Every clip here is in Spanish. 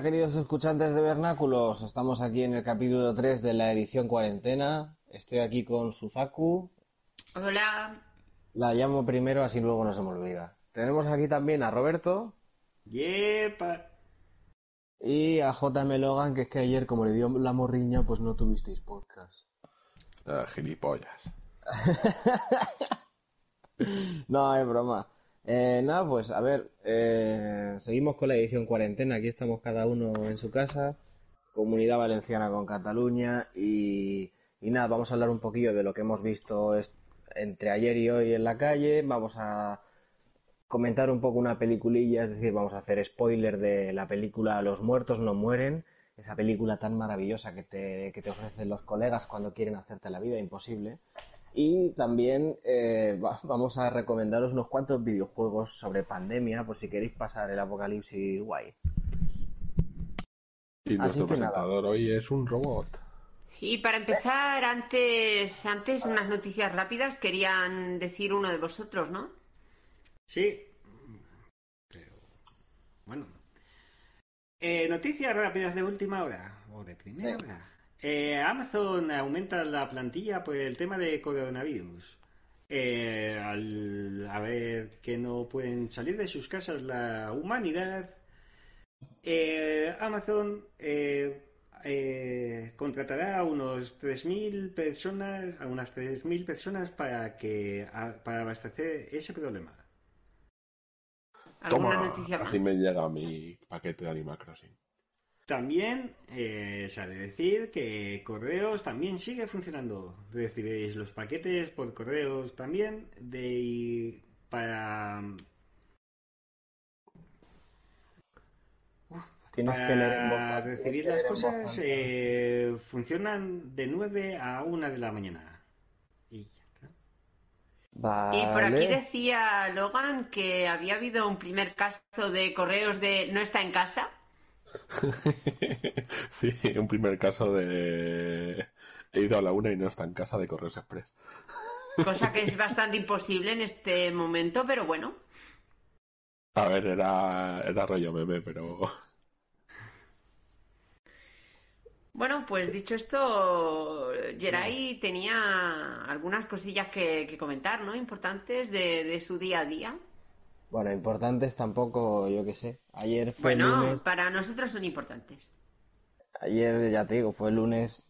Hola queridos escuchantes de Vernáculos, estamos aquí en el capítulo 3 de la edición cuarentena. Estoy aquí con Suzaku. Hola. La llamo primero, así luego no se me olvida. Tenemos aquí también a Roberto. Yepa. Y a JM Logan, que es que ayer, como le dio la morriña, pues no tuvisteis podcast. Ah, gilipollas. no, es broma. Eh, nada, pues a ver, eh, seguimos con la edición cuarentena. Aquí estamos cada uno en su casa, Comunidad Valenciana con Cataluña y, y nada, vamos a hablar un poquillo de lo que hemos visto entre ayer y hoy en la calle. Vamos a comentar un poco una peliculilla, es decir, vamos a hacer spoiler de la película Los muertos no mueren, esa película tan maravillosa que te, que te ofrecen los colegas cuando quieren hacerte la vida imposible. Y también eh, va- vamos a recomendaros unos cuantos videojuegos sobre pandemia, por si queréis pasar el apocalipsis guay. Y nuestro nada. presentador hoy es un robot. Y para empezar, antes, antes unas noticias rápidas querían decir uno de vosotros, ¿no? Sí. Pero, bueno. Eh, noticias rápidas de última hora. O de primera hora. Eh, Amazon aumenta la plantilla por el tema de coronavirus. Eh, al a ver que no pueden salir de sus casas la humanidad, eh, Amazon eh, eh, contratará a unos 3.000 personas, a unas 3.000 personas para que a- para abastecer ese problema. ¿Alguna Toma, noticia más? así me llega mi paquete de Animal Crossing. También eh, se ha de decir que correos también sigue funcionando. Recibiréis los paquetes por correos también de para Tienes para que leer en voz alta, tienes recibir las leer en voz cosas eh, funcionan de 9 a 1 de la mañana. Y ya está. Y por aquí decía Logan que había habido un primer caso de correos de no está en casa. sí, un primer caso de... He ido a la una y no está en casa de Correos Express. Cosa que es bastante imposible en este momento, pero bueno. A ver, era, era rollo meme, pero... Bueno, pues dicho esto, Geray tenía algunas cosillas que, que comentar, ¿no? Importantes de, de su día a día. Bueno, importantes tampoco, yo qué sé. Ayer fue Bueno, lunes. para nosotros son importantes. Ayer, ya te digo, fue lunes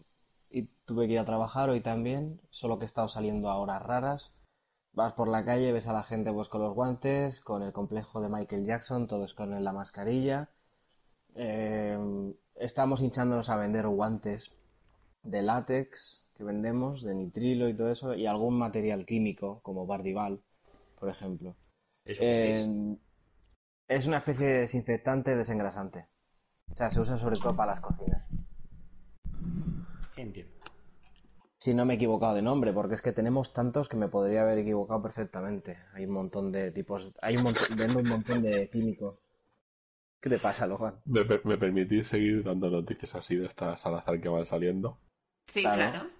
y tuve que ir a trabajar, hoy también, solo que he estado saliendo a horas raras. Vas por la calle, ves a la gente pues con los guantes, con el complejo de Michael Jackson, todos con la mascarilla. Eh, estamos hinchándonos a vender guantes de látex que vendemos, de nitrilo y todo eso, y algún material químico, como Bardival, por ejemplo. ¿Eso qué es? Eh, es una especie de desinfectante desengrasante. O sea, se usa sobre todo para las cocinas. Entiendo. Si no me he equivocado de nombre, porque es que tenemos tantos que me podría haber equivocado perfectamente. Hay un montón de tipos, hay un montón, vendo un montón de químicos. ¿Qué te pasa, Lohan? ¿Me, per- me permitís seguir dando noticias así de estas al azar que van saliendo? Sí, Claro. claro.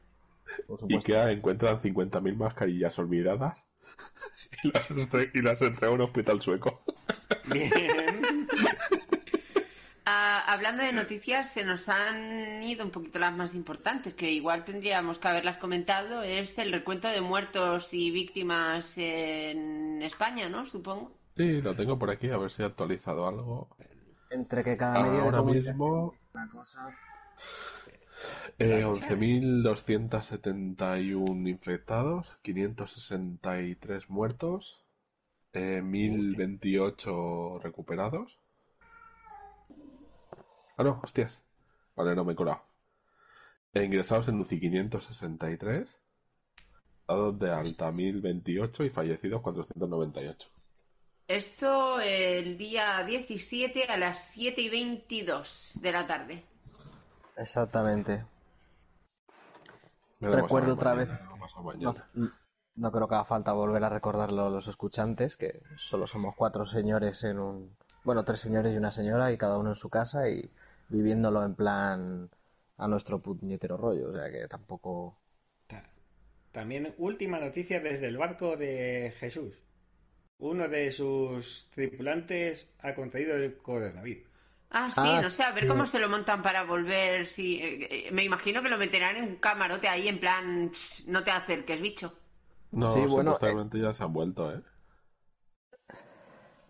IKEA encuentran 50.000 mascarillas olvidadas y las, entre- y las entrega a un hospital sueco. Bien. Ah, hablando de noticias, se nos han ido un poquito las más importantes, que igual tendríamos que haberlas comentado. Es el recuento de muertos y víctimas en España, ¿no? Supongo. Sí, lo tengo por aquí, a ver si he actualizado algo. Entre que cada medio de Ahora comunicación mismo, una cosa. Eh, 11.271 infectados, 563 muertos, eh, 1.028 recuperados. Ah, no, hostias. Vale, no me he colado. E ingresados en UCI 563, dados de alta 1.028 y fallecidos 498. Esto el día 17 a las 7 y 22 de la tarde. Exactamente. Recuerdo otra mañana, vez- No, creo que haga falta volver a recordarlo a los escuchantes, que solo somos cuatro señores en un... Bueno, tres señores y una señora y cada uno en su casa y viviéndolo en plan a nuestro puñetero rollo. O sea que tampoco... Ta- También última noticia desde el barco de Jesús. Uno de sus tripulantes ha contraído el coronavirus. Ah, sí, Ah, no sé, a ver sí. cómo se lo montan para volver. Si, eh, eh, me imagino que lo meterán en un camarote ahí en plan, "Ch, no te acerques, bicho. No, Sí, bueno, supuestamente ya se han vuelto, ¿eh?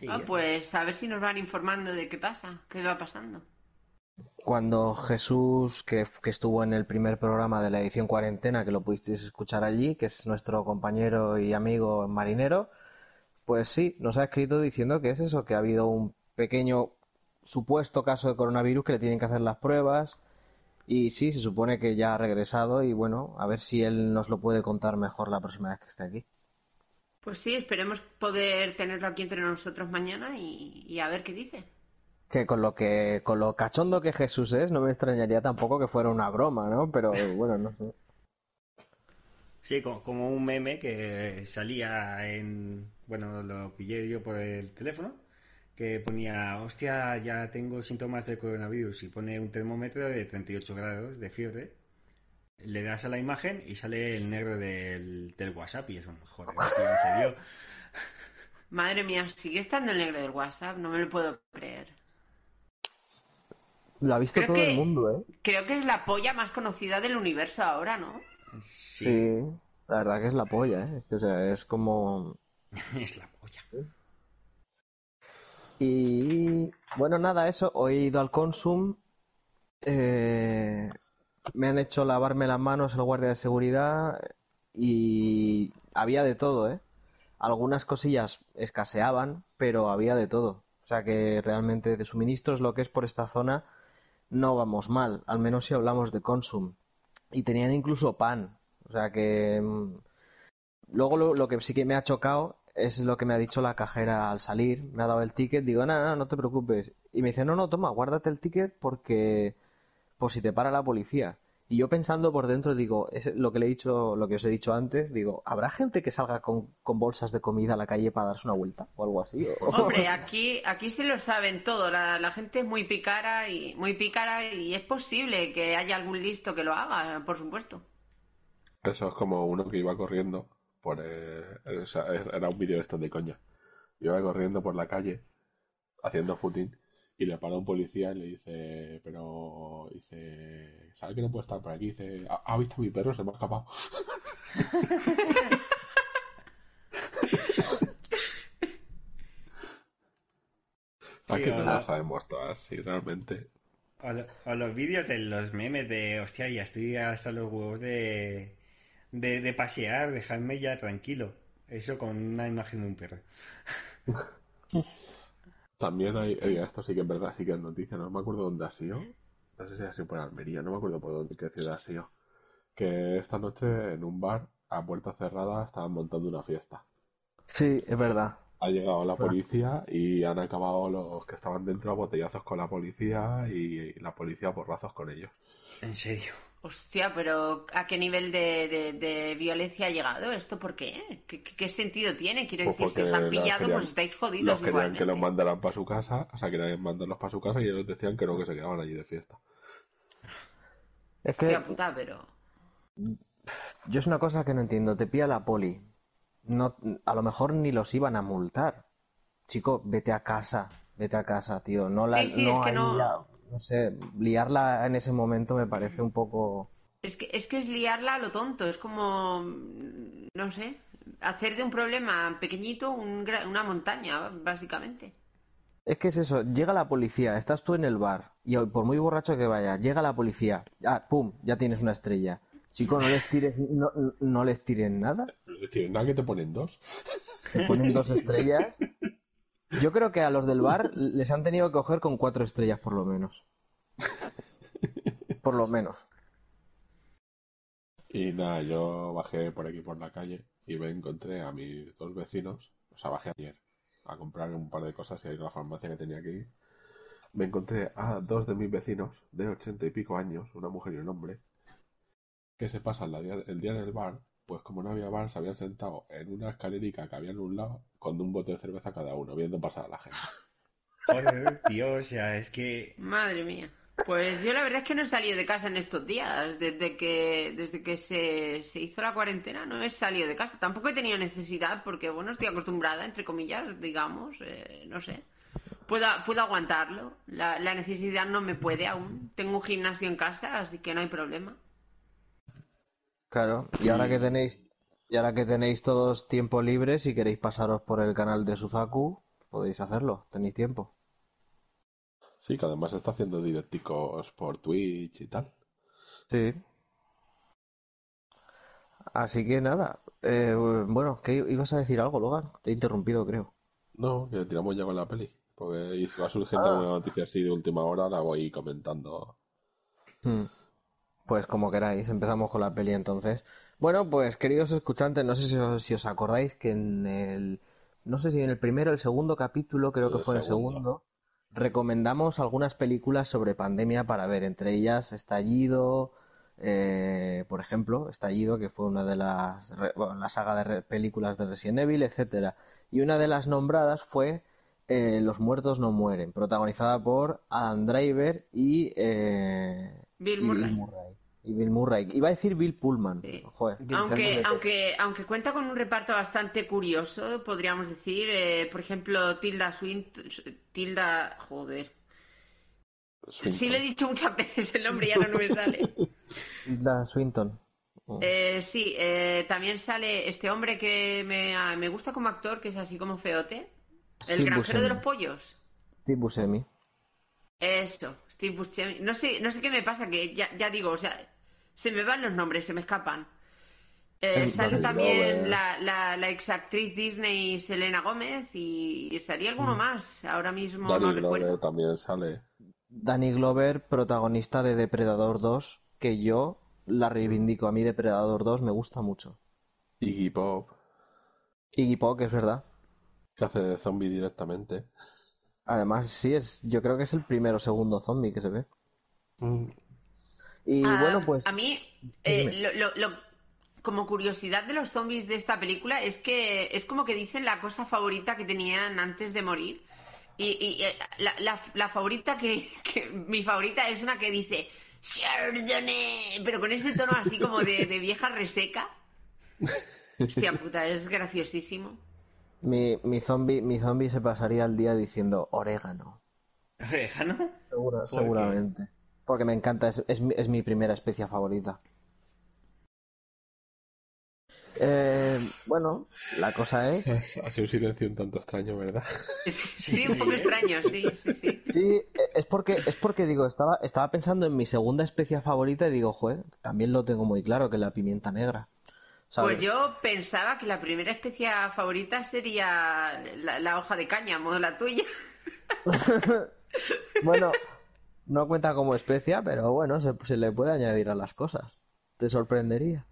Ah, ¿eh? pues a ver si nos van informando de qué pasa, qué va pasando. Cuando Jesús, que, que estuvo en el primer programa de la edición cuarentena, que lo pudisteis escuchar allí, que es nuestro compañero y amigo marinero, pues sí, nos ha escrito diciendo que es eso, que ha habido un pequeño supuesto caso de coronavirus que le tienen que hacer las pruebas y sí, se supone que ya ha regresado y bueno, a ver si él nos lo puede contar mejor la próxima vez que esté aquí. Pues sí, esperemos poder tenerlo aquí entre nosotros mañana y, y a ver qué dice. Que con lo que con lo cachondo que Jesús es, no me extrañaría tampoco que fuera una broma, ¿no? Pero bueno, no sé. Sí, co- como un meme que salía en... Bueno, lo pillé yo por el teléfono, que ponía, hostia, ya tengo síntomas del coronavirus y pone un termómetro de 38 grados de fiebre. Le das a la imagen y sale el negro del, del WhatsApp y es un joder, tío, en serio. Madre mía, sigue estando el negro del WhatsApp, no me lo puedo creer. Lo ha visto Creo todo que- el mundo, ¿eh? Creo que es la polla más conocida del universo ahora, ¿no? Sí, la verdad que es la polla, ¿eh? O sea, es como... es la polla. Y bueno, nada, eso. Hoy he ido al Consum. eh, me han hecho lavarme las manos el guardia de seguridad y había de todo, ¿eh? Algunas cosillas escaseaban, pero había de todo. O sea que realmente de suministros lo que es por esta zona no vamos mal, al menos si hablamos de Consum. Y tenían incluso pan. O sea que mm, Luego lo, lo que sí que me ha chocado es lo que me ha dicho la cajera al salir. Me ha dado el ticket, digo, nada, no, no te preocupes. Y me dice, no, no, toma, guárdate el ticket porque por si te para la policía. Y yo pensando por dentro, digo, es lo que le he dicho, lo que os he dicho antes, digo, ¿habrá gente que salga con, con bolsas de comida a la calle para darse una vuelta o algo así? O- Hombre, aquí, aquí se lo saben todo. La, la gente es muy pícara y muy pícara y es posible que haya algún listo que lo haga, por supuesto. Eso es como uno que iba corriendo por... eh, o sea, era un vídeo de estos de coña. Iba corriendo por la calle haciendo footing y le para un policía y le dice, pero dice, ¿sabe que no puedo estar por aquí? Dice, ¿ha, visto a mi perro? Se me ha escapado. Aquí no las sabemos todas, sí, realmente. O, lo- o los vídeos de los memes de, hostia, ya estoy hasta los huevos de, de, de pasear, dejadme ya tranquilo. Eso con una imagen de un perro. También hay, eh, esto sí que es verdad, sí que es noticia, no me acuerdo dónde ha sido, no sé si ha sido por Almería, no me acuerdo por dónde, qué ciudad ha sido, que esta noche en un bar a puerta cerrada estaban montando una fiesta. Sí, es verdad. Ha llegado la policía y han acabado los que estaban dentro a botellazos con la policía y la policía a porrazos con ellos. En serio. Hostia, pero ¿a qué nivel de, de- de violencia ha llegado esto? ¿Por qué? ¿Qué, sentido tiene? Quiero Pues decir, si os han los pillado, querían- pues estáis Los jodidos querían que los mandaran para su casa, o sea, querían mandarlos para su casa y ellos decían que no, que se quedaban allí de fiesta. Es que Hostia puta, pero... yo es una cosa que no entiendo. Te pilla la poli. No, a lo mejor ni los iban a multar. Chico, vete a casa. Vete a casa, tío. No la, Sí, sí, no es que hay no- no sé, liarla en ese momento me parece un poco... Es que, es que es liarla a lo tonto, es como, no sé, hacer de un problema pequeñito un una montaña, básicamente. Es que es eso, llega la policía, estás tú en el bar y por muy borracho que vaya, llega la policía, ah, pum, ya tienes una estrella. Chico, no les tires, no, no les tires nada, Es decir, nada que te ponen dos. te ponen dos estrellas. Yo creo que a los del bar les han tenido que coger con cuatro estrellas por lo menos. Por lo menos. Y nada, yo bajé por aquí por la calle y me encontré a mis dos vecinos, o sea, bajé ayer a comprar un par de cosas y a ir a la farmacia que tenía que ir. Me encontré a dos de mis vecinos de ochenta y pico años, una mujer y un hombre, que se pasan el día en el bar, pues como no había bar, se habían sentado en una escalerica que había en un lado con un bote de cerveza cada uno, viendo pasar a la gente. Joder, Dios, ya es que. Madre mía. Pues yo la verdad es que no he salido de casa en estos días. Desde que, desde que se, se hizo la cuarentena no he salido de casa. Tampoco he tenido necesidad porque, bueno, estoy acostumbrada, entre comillas, digamos, eh, no sé. Puedo, puedo aguantarlo. La, la necesidad no me puede aún. Tengo un gimnasio en casa, así que no hay problema. Claro, y ahora que tenéis, y ahora que tenéis todos tiempo libre, si queréis pasaros por el canal de Suzaku, podéis hacerlo, tenéis tiempo. Sí, que además está haciendo directicos por Twitch y tal. Sí. Así que nada, eh, bueno, ¿qué ibas a decir algo, Logan? Te he interrumpido, creo. No, que tiramos ya con la peli. Porque va surgiendo Ah. alguna noticia así de última hora, la voy comentando. Hmm. Pues como queráis, empezamos con la peli entonces. Bueno, pues queridos escuchantes, no sé si os, si os acordáis que en el, no sé si en el primero o el segundo capítulo, creo que fue en el segundo. segundo, recomendamos algunas películas sobre pandemia para ver, entre ellas Estallido, eh, por ejemplo, Estallido, que fue una de las, re- bueno, la saga de re- películas de Resident Evil, etcétera. Y una de las nombradas fue eh, Los muertos no mueren, protagonizada por Adam Driver y, eh, Bill y Murray. Y Bill Murray. Iba a decir Bill Pullman. Sí. Joder. Aunque, aunque, aunque cuenta con un reparto bastante curioso, podríamos decir, eh, por ejemplo, Tilda Swinton, Tilda, joder, Swinton. sí lo he dicho muchas veces el nombre, ya no me sale. Tilda Swinton. Eh, sí, eh, también sale este hombre que me, ah, me gusta como actor, que es así como feote, el Steve granjero Buscemi. de los pollos. Steve Buscemi. Eso, Steve Buscemi. No sé, no sé qué me pasa, que ya, ya digo, o sea, se me van los nombres, se me escapan. Eh, El sale también Glover. la, la, la exactriz Disney Selena Gómez y salía alguno más. Ahora mismo Danny no Glover recuerdo. también sale. Danny Glover, protagonista de Depredador 2, que yo la reivindico. A mí Depredador 2 me gusta mucho. Iggy Pop, Iggy Pop, es verdad. que hace de zombie directamente. Además, sí, es, yo creo que es el primero o segundo zombie que se ve. Mm, Y Ah, bueno, pues... A mí, eh, lo, lo- lo- como curiosidad de los zombies de esta película, es que es como que dicen la cosa favorita que tenían antes de morir. Y, y, la, la- la favorita que, que- Mi favorita es una que dice. Chardonnay, pero con ese tono así como de, de vieja reseca. Hostia puta, es graciosísimo. Mi, mi zombie, mi zombie se pasaría el día diciendo orégano. ¿Orégano? Seguro- seguramente. Porque me encanta, es, es mi, es mi primera especie favorita. Eh, bueno, la cosa es... Ha sido un silencio un tanto extraño, ¿verdad? Sí, un poco extraño, sí, sí, sí. Sí, es porque, es porque digo, estaba, estaba pensando en mi segunda especie favorita y digo, joder, también lo tengo muy claro, que es la pimienta negra. ¿Sabes? Pues yo pensaba que la primera especie favorita sería la, la hoja de cáñamo, la tuya. Bueno, No cuenta como especia, pero bueno, se, se le puede añadir a las cosas. Te sorprendería.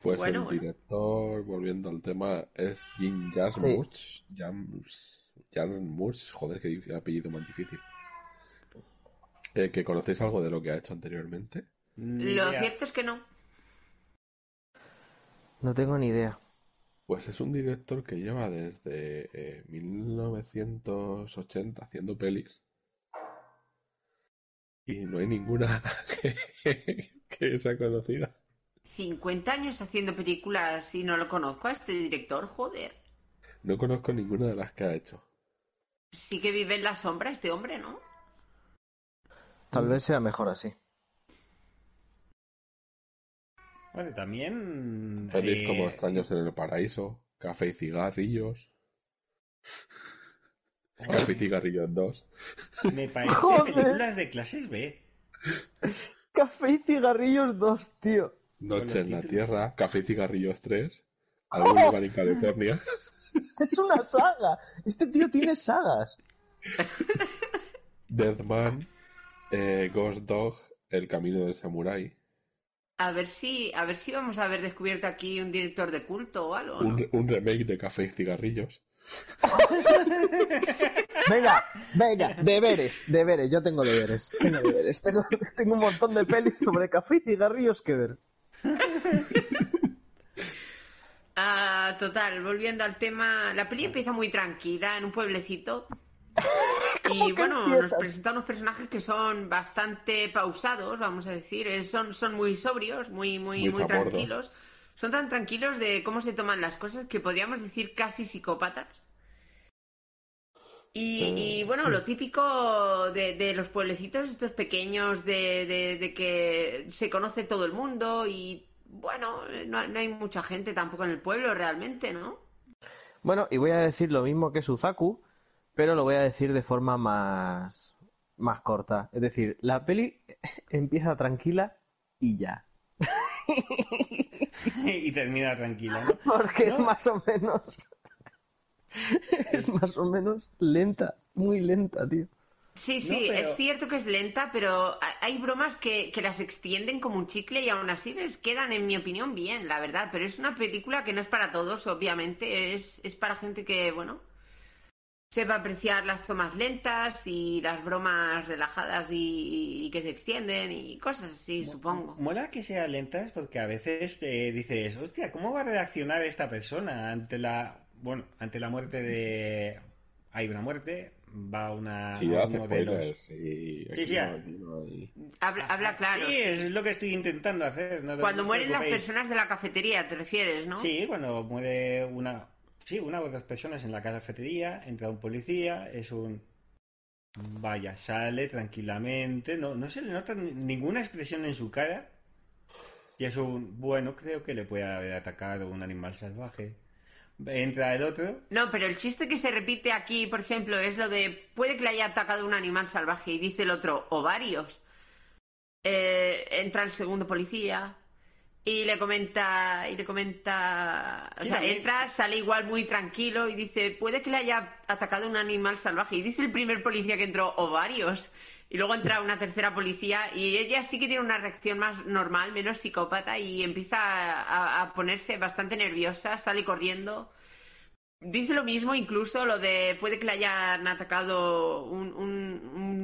Pues Bueno, el bueno. director, volviendo al tema, es Jim Jarmusch. Jams- Jarmusch, joder, qué apellido más difícil. Eh, ¿Que conocéis algo de lo que ha hecho anteriormente? Lo cierto es que no. No tengo ni idea. Pues es un director que lleva desde eh, 1980 haciendo pelis y no hay ninguna que, que sea conocida. 50 años haciendo películas y no lo conozco a este director, joder. No conozco ninguna de las que ha hecho. Sí que vive en la sombra este hombre, ¿no? Tal vez sea mejor así. Bueno, también. Eh, como Extraños en el Paraíso, Café y Cigarrillos, Café y Cigarrillos 2. Me parece Joder. películas de clases B. Café y cigarrillos 2, tío. Noche en la. Tierra, Café y Cigarrillos 3, Algún lugar en California. Es una saga. Este tío tiene sagas. Deadman, eh, Ghost Dog, El Camino del Samurái. A ver si, a ver si vamos a haber descubierto aquí un director de culto o algo. ¿no? Un, un remake de Café y Cigarrillos. Venga, venga, deberes, deberes. Yo tengo deberes. Tengo deberes. Tengo, tengo un montón de pelis sobre café y cigarrillos que ver. Ah, total, volviendo al tema, la peli empieza muy tranquila en un pueblecito. Y bueno, nos presenta unos personajes que son bastante pausados, vamos a decir, son, son muy sobrios, muy, muy, Muy tranquilos. Son tan tranquilos de cómo se toman las cosas que podríamos decir casi psicópatas. Y, y, bueno, lo típico de, de los pueblecitos estos pequeños, de, de- de que se conoce todo el mundo y bueno, no, no hay mucha gente tampoco en el pueblo realmente, ¿no? Bueno, y voy a decir lo mismo que Suzaku, pero lo voy a decir de forma más, más corta. Es decir, la peli empieza tranquila y ya. y termina tranquila, ¿no? Porque es más o menos. es más o menos lenta, muy lenta, tío. Sí, No, sí, pero- es cierto que es lenta, pero ha- hay bromas que, que las extienden como un chicle y aún así les quedan, en mi opinión, bien, la verdad. Pero es una película que no es para todos, obviamente. Es, es para gente que, bueno, sepa apreciar las tomas lentas y las bromas relajadas y, y que se extienden y cosas así, supongo. Mola que sea lentas porque a veces te dices, hostia, ¿cómo va a reaccionar esta persona ante la, bueno, ante la muerte de, hay una muerte, va una, ya hace uno de los- Sí, sí, no, ah. Habla, habla claro. Sí, sí. es lo que estoy intentando hacer. no Cuando mueren las personas de la cafetería, te refieres, ¿no? Sí, cuando muere una, sí, una o dos personas en la cafetería, entra un policía, es un, vaya, sale tranquilamente, no, no se le nota ni- ninguna expresión en su cara. Y es un, bueno, creo que le puede haber atacado un animal salvaje. Entra el otro, No, pero el chiste que se repite aquí, por ejemplo, es lo de puede que le haya atacado un animal salvaje y dice el otro o varios. Eh, entra el segundo policía y le comenta y le comenta, o sea, entra, sale igual muy tranquilo y dice puede que le haya atacado un animal salvaje y dice el primer policía que entró o varios y luego entra una tercera policía y ella sí que tiene una reacción más normal, menos psicópata y empieza a- a ponerse bastante nerviosa, sale corriendo. Dice lo mismo incluso lo de puede que le hayan atacado un, un- un-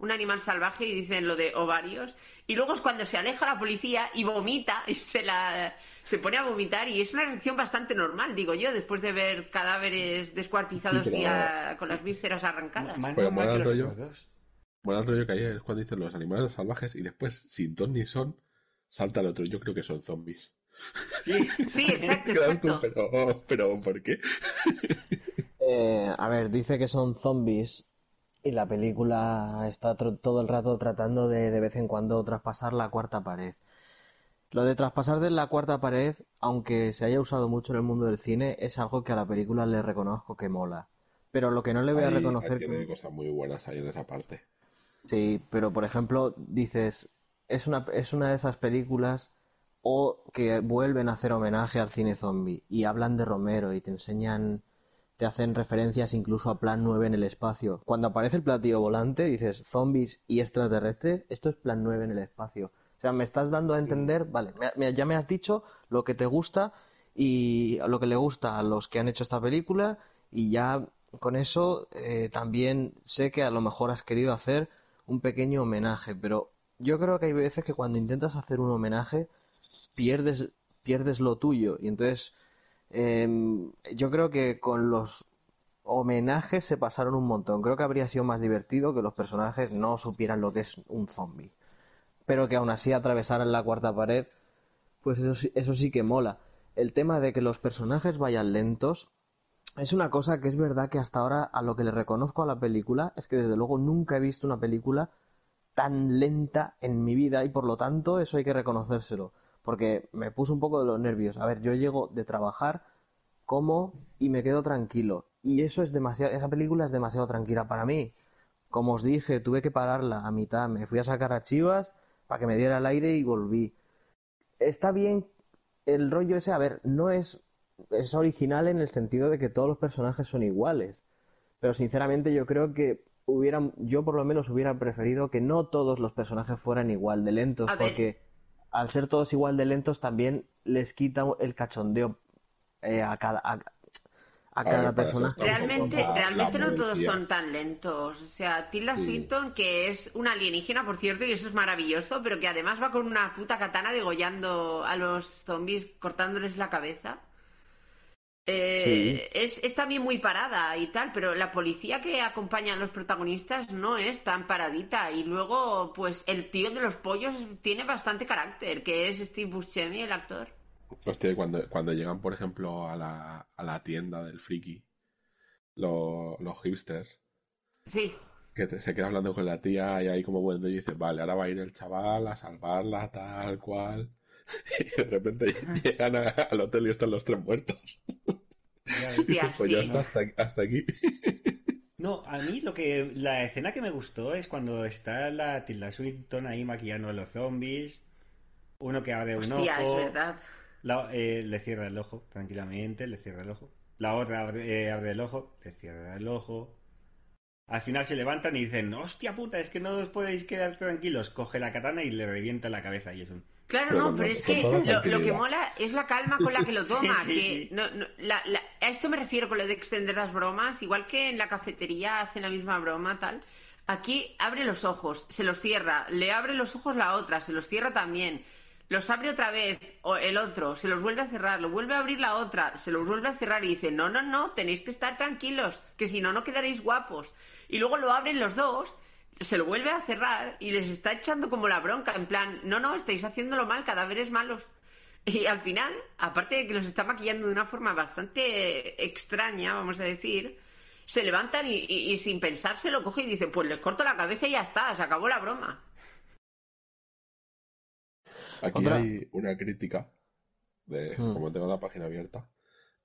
un animal salvaje y dicen lo de ovarios. Y luego es cuando se aleja la policía y vomita y se la se pone a vomitar y es una reacción bastante normal, digo yo, después de ver cadáveres descuartizados Sí, pero- y a- con las vísceras arrancadas. más Pero normal mola que el los rollo. otros dos. Bueno, el rollo que hay es cuando dicen los animales salvajes y después, sin ton ni son, salta el otro. Yo creo que son zombies. Sí, Sí, exacto, exacto. pero, pero, ¿por qué? Eh, a ver, dice que son zombies y la película está todo el rato tratando de de vez en cuando traspasar la cuarta pared. Lo de traspasar de la cuarta pared, aunque se haya usado mucho en el mundo del cine, es algo que a la película le reconozco que mola. Pero lo que no le voy a ahí reconocer tiene que... cosas muy buenas ahí en esa parte. Sí, pero por ejemplo, dices, es una, es una de esas películas o que vuelven a hacer homenaje al cine zombie y hablan de Romero y te enseñan, te hacen referencias incluso a Plan 9 en el espacio. Cuando aparece el platillo volante, dices zombies y extraterrestres, esto es Plan 9 en el espacio. O sea, me estás dando a entender, vale, ya me has dicho lo que te gusta y lo que le gusta a los que han hecho esta película y ya con eso eh, también sé que a lo mejor has querido hacer un pequeño homenaje, pero yo creo que hay veces que cuando intentas hacer un homenaje pierdes, pierdes lo tuyo y entonces em, yo creo que con los homenajes se pasaron un montón. Creo que habría sido más divertido que los personajes no supieran lo que es un zombie. Pero que aún así atravesaran la cuarta pared, pues eso, eso sí que mola. El tema de que los personajes vayan lentos es una cosa que es verdad que hasta ahora a lo que le reconozco a la película es que desde luego nunca he visto una película tan lenta en mi vida y por lo tanto eso hay que reconocérselo porque me puso un poco de los nervios. A ver, yo llego de trabajar, como y me quedo tranquilo y eso es demasiado, esa película es demasiado tranquila para mí. Como os dije, tuve que pararla a mitad, me fui a sacar a Chivas para que me diera el aire y volví. Está bien el rollo ese, a ver, no es es original en el sentido de que todos los personajes son iguales. Pero sinceramente yo creo que hubieran, yo por lo menos hubiera preferido que no todos los personajes fueran igual de lentos, porque al ser todos igual de lentos también les quita el cachondeo eh, a cada, a, cada personaje. Realmente, realmente no todos son tan lentos. O sea, Tilda Swinton, que es una alienígena, por cierto, y eso es maravilloso, pero que además va con una puta katana degollando a los zombies, cortándoles la cabeza. Eh, es, también muy parada y tal, pero la policía que acompaña a los protagonistas no es tan paradita. Y luego, pues, el tío de los pollos tiene bastante carácter, que es Steve Buscemi, el actor. Hostia, cuando, cuando llegan, por ejemplo, a la, a la tienda del friki, los, los hipsters. Sí. Que se queda hablando con la tía y ahí como bueno y dice, vale, ahora va a ir el chaval a salvarla, tal cual. Y de repente llegan al hotel y están los tres muertos. pues ya está, hasta, aquí. No, a mí lo que la escena que me gustó es cuando está la Tilda Swinton ahí maquillando a los zombies, uno que abre un ojo, es verdad. Eh, le cierra el ojo tranquilamente, le cierra el ojo. La otra abre, eh, abre el ojo, le cierra el ojo. Al final se levantan y dicen, hostia puta, es que no os podéis quedar tranquilos. Coge la katana y le revienta la cabeza y es un... Claro, no, pero es que lo, que mola es la calma con la que lo toma. que a esto me refiero con lo de extender las bromas, igual que en la cafetería hacen la misma broma, tal. Aquí abre los ojos, se los cierra, le abre los ojos la otra, se los cierra también. Los abre otra vez, o el otro, se los vuelve a cerrar, lo vuelve a abrir la otra, se los vuelve a cerrar y dice, no, no, no, tenéis que estar tranquilos, que si no, no quedaréis guapos. Y luego lo abren los dos se lo vuelve a cerrar y les está echando como la bronca, en plan, no, no, estáis haciéndolo mal, cadáveres malos. Y al final, aparte de que los está maquillando de una forma bastante extraña, vamos a decir, se levantan y, sin pensarse lo coge y dice, pues les corto la cabeza y ya está, se acabó la broma. Aquí hay una crítica, de, hmm. como tengo la página abierta,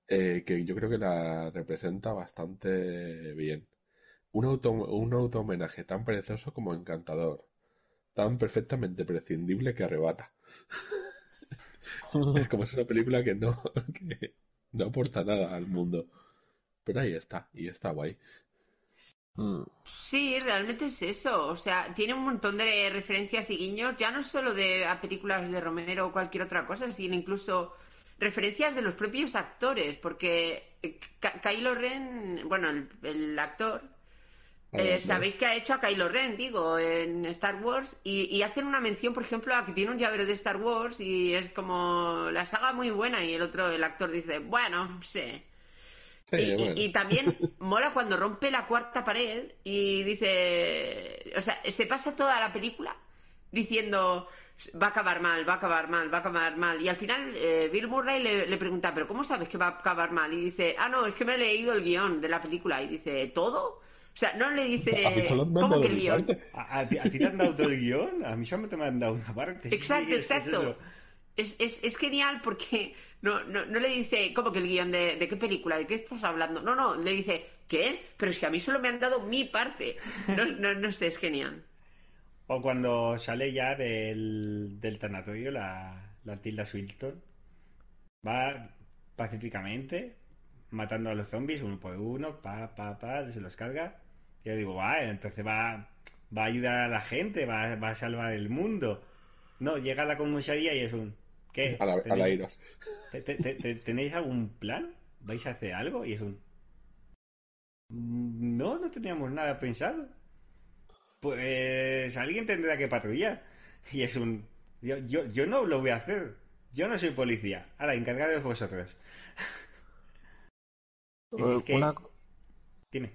eh, que yo creo que la representa bastante bien. Un auto, un auto homenaje tan perezoso como encantador, tan perfectamente prescindible que arrebata. es como es una película que no, que no aporta nada al mundo. Pero ahí está, y está guay. Mm. Sí, realmente es eso. O sea, tiene un montón de referencias y guiños, ya no solo de a películas de Romero o cualquier otra cosa, sino incluso referencias de los propios actores, porque eh, Kylo Ren, bueno, el actor, eh, Sabéis que ha hecho a Kylo Ren, digo, en Star Wars, y, hacen una mención, por ejemplo, a que tiene un llavero de Star Wars y es como la saga muy buena y el otro, el actor dice, bueno, sí. y, también mola cuando rompe la cuarta pared y dice, o sea, se pasa toda la película diciendo, va a acabar mal, va a acabar mal, va a acabar mal. Y al final eh, Bill Murray le, le, pregunta, ¿pero cómo sabes que va a acabar mal? Y dice, ah, no, es que me he leído el guion de la película. Y dice, ¿todo? O sea, no le dice. ¿Cómo que el guion? ¿A, ti te han dado todo el guion? A mí solamente me han dado una parte. Exacto, exacto. Es, es, es, genial porque no, no, no, le dice, ¿cómo que el guion de, de, qué película? ¿De qué estás hablando? No, no, le dice, ¿qué? Pero si a mí solo me han dado mi parte. No, no, no sé, es genial. O cuando sale ya del, del tanatorio la, la Tilda Swinton, va pacíficamente, matando a los zombies uno por uno, pa, pa, pa, se los carga. Yo digo, va, entonces va, va a ayudar a la gente, va, va a salvar el mundo. No, llega a la comisaría y es un... ¿Qué? A la, a la ¿Tenéis, iros. te- te- te- te- ¿Tenéis algún plan? ¿Vais a hacer algo? Y es un... "Mm, No, no teníamos nada pensado. Pues alguien tendrá que patrullar. Y es un... Yo, yo, yo no lo voy a hacer. Yo no soy policía. Ahora, encargados vosotros. Es que- Una... Dime.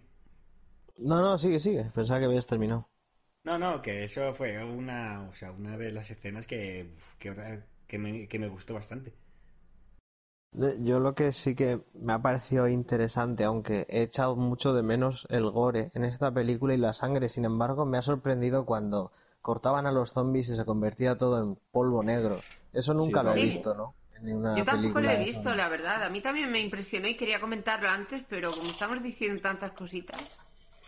No, no, sigue, sigue. Pensaba que habías terminado. No, no, que eso fue una, o sea, una de las escenas que, que, que me, que me gustó bastante. Yo lo que sí que me ha parecido interesante, aunque he echado mucho de menos el gore en esta película y la sangre, sin embargo, me ha sorprendido cuando cortaban a los zombies y se convertía todo en polvo negro. Eso nunca Sí, lo he visto, ¿no? En Yo tampoco lo he visto, la verdad. A mí también me impresionó y quería comentarlo antes, pero como estamos diciendo tantas cositas.